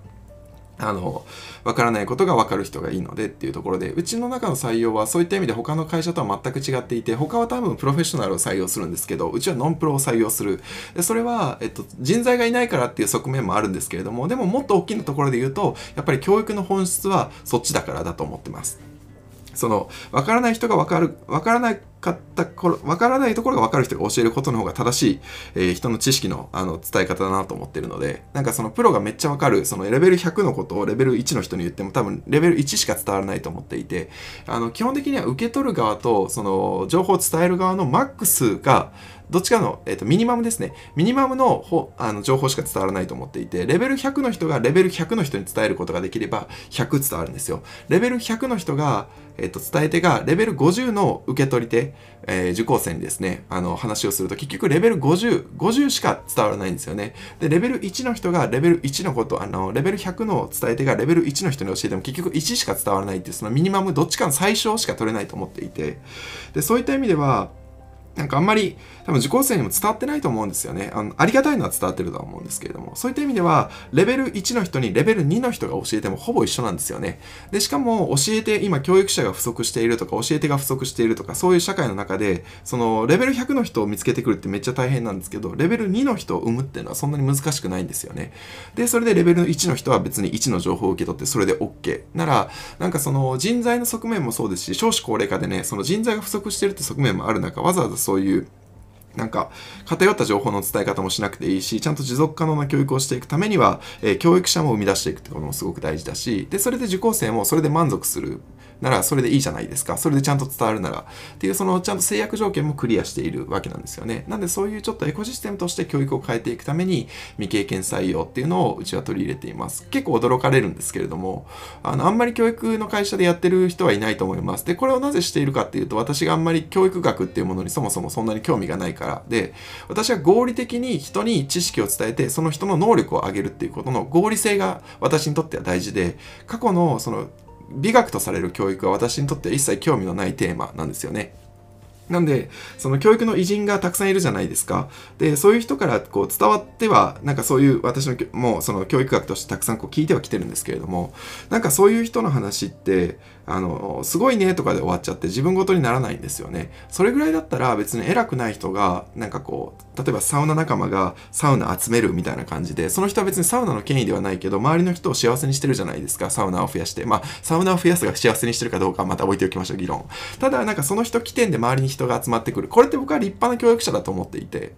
あの、わからないことがわかる人がいいのでっていうところで、うちの中の採用はそういった意味で他の会社とは全く違っていて、他は多分プロフェッショナルを採用するんですけど、うちはノンプロを採用する。でそれは、えっと、人材がいないからっていう側面もあるんですけれども、でももっと大きなところで言うと、やっぱり教育の本質はそっちだからだと思ってます。その、わからない人がわかる、わからなかった頃、わからないところがわかる人が教えることの方が正しい、えー、人の知識のあの伝え方だなと思ってるので、なんかそのプロがめっちゃわかる、そのレベル100のことをレベル1の人に言っても多分レベル1しか伝わらないと思っていて、あの、基本的には受け取る側と、その、情報を伝える側のマックスが、どっちかの、えーと、ミニマムですね。ミニマムのほあの情報しか伝わらないと思っていて、レベル100の人がレベル100の人に伝えることができれば100伝わるんですよ。レベル100の人が、えーと、伝え手がレベル50の受け取り手、えー、受講生にですね、あの話をすると結局レベル50、50しか伝わらないんですよね。で、レベル1の人がレベル1のこと、あの、レベル100の伝え手がレベル1の人に教えても結局1しか伝わらないっていう、そのミニマムどっちかの最小しか取れないと思っていて、で、そういった意味では、なんかあんまり多分受講生にも伝わってないと思うんですよね。あのありがたいのは伝わってるとは思うんですけれども、そういった意味では、レベル1の人にレベル2の人が教えてもほぼ一緒なんですよね。で、しかも教えて、今教育者が不足しているとか、教え手が不足しているとか、そういう社会の中で、そのレベル100の人を見つけてくるってめっちゃ大変なんですけど、レベル2の人を生むっていうのはそんなに難しくないんですよね。で、それでレベル1の人は別に1の情報を受け取ってそれで OK。なら、なんかその人材の側面もそうですし、少子高齢化でね、その人材が不足してるって側面もある中、わざわざそういうなんか偏った情報の伝え方もしなくていいし、ちゃんと持続可能な教育をしていくためには、えー、教育者も生み出していくってこともすごく大事だし、で、それで受講生もそれで満足するならそれでいいじゃないですか。それでちゃんと伝わるなら。っていうそのちゃんと制約条件もクリアしているわけなんですよね。なんでそういうちょっとエコシステムとして教育を変えていくために未経験採用っていうのをうちは取り入れています。結構驚かれるんですけれども、あの、あんまり教育の会社でやってる人はいないと思います。で、これをなぜしているかっていうと、私があんまり教育学っていうものにそもそもそんなに興味がないからで、私は合理的に人に知識を伝えて、その人の能力を上げるっていうことの合理性が私にとっては大事で、過去のその美学とされる教育は私にとって一切興味のないテーマなんですよね。なんで、その教育の偉人がたくさんいるじゃないですか。で、そういう人からこう伝わっては、なんかそういう私のもうその教育学としてたくさんこう聞いてはきてるんですけれども、なんかそういう人の話って、あの、すごいねとかで終わっちゃって自分ごとにならないんですよね。それぐらいだったら別に偉くない人が、なんかこう、例えばサウナ仲間がサウナ集めるみたいな感じで、その人は別にサウナの権威ではないけど、周りの人を幸せにしてるじゃないですか、サウナを増やして。まあ、サウナを増やすが幸せにしてるかどうかまた置いておきましょう、議論。ただ、なんかその人起点で周りに人が集まってくる。これって僕は立派な教育者だと思っていて、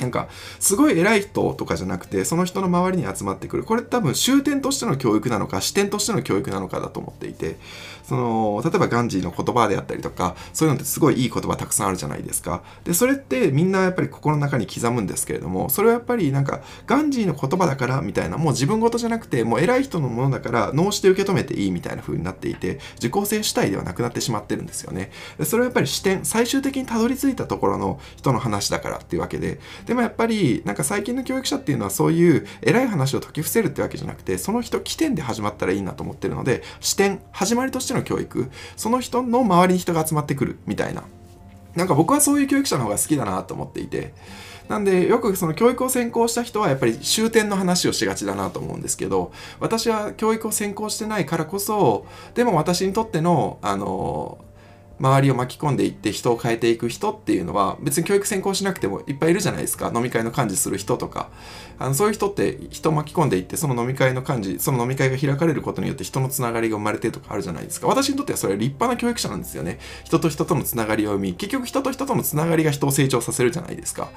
なんか、すごい偉い人とかじゃなくて、その人の周りに集まってくる。これ多分終点としての教育なのか、視点としての教育なのかだと思っていて、その、例えばガンジーの言葉であったりとか、そういうのってすごいいい言葉たくさんあるじゃないですか。で、それってみんなやっぱり心の中に刻むんですけれども、それはやっぱりなんか、ガンジーの言葉だからみたいな、もう自分事じゃなくて、もう偉い人のものだから脳して受け止めていいみたいな風になっていて、受講生主体ではなくなってしまってるんですよね。でそれはやっぱり視点、最終的にたどり着いたところの人の話だからっていうわけ、ででもやっぱり、なんか最近の教育者っていうのはそういう偉い話を解き伏せるってわけじゃなくて、その人起点で始まったらいいなと思ってるので、視点、始まりとしての教育、その人の周りに人が集まってくるみたいな。なんか僕はそういう教育者の方が好きだなと思っていて、なんでよくその教育を専攻した人はやっぱり終点の話をしがちだなと思うんですけど、私は教育を専攻してないからこそ、でも私にとっての、あの、周りを巻き込んでいって人を変えていく人っていうのは別に教育専攻しなくてもいっぱいいるじゃないですか。飲み会の幹事する人とか。あのそういう人って人を巻き込んでいってその飲み会の幹事その飲み会が開かれることによって人のつながりが生まれてとかあるじゃないですか。私にとってはそれは立派な教育者なんですよね。人と人とのつながりを生み結局人と人とのつながりが人を成長させるじゃないですか。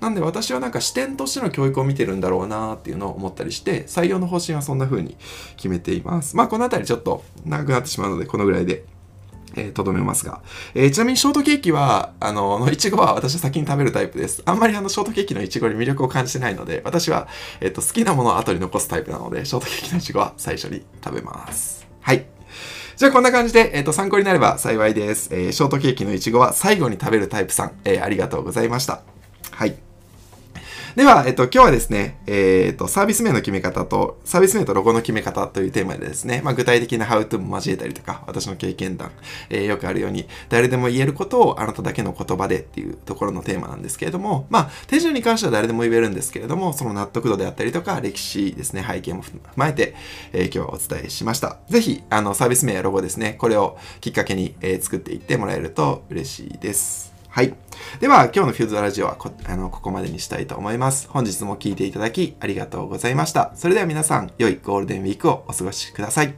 なんで私はなんか視点としての教育を見てるんだろうなっていうのを思ったりして採用の方針はそんな風に決めています。まあこの辺りちょっと長くなってしまうのでこのぐらいで。えー、とどめますが。えー、ちなみにショートケーキは、あの、のいちごは私は先に食べるタイプです。あんまりあの、ショートケーキのいちごに魅力を感じてないので、私は、えっ、ー、と、好きなものを後に残すタイプなので、ショートケーキのいちごは最初に食べます。はい。じゃあこんな感じで、えっ、と、参考になれば幸いです。えショートケーキのいちごは最後に食べるタイプさん、えありがとうございました。はい。では、えっと、今日はですね、えっと、サービス名の決め方と、サービス名とロゴの決め方というテーマでですね、まあ、具体的な How to も交えたりとか、私の経験談、えー、よくあるように、誰でも言えることをあなただけの言葉でっていうところのテーマなんですけれども、まあ、手順に関しては誰でも言えるんですけれども、その納得度であったりとか、歴史ですね、背景も踏まえて、えー、今日はお伝えしました。ぜひ、あの、サービス名やロゴですね、これをきっかけに、えー、作っていってもらえると嬉しいです。はい。では、今日のフューズラジオはこあのここまでにしたいと思います。本日も聴いていただきありがとうございました。それでは皆さん、良いゴールデンウィークをお過ごしください。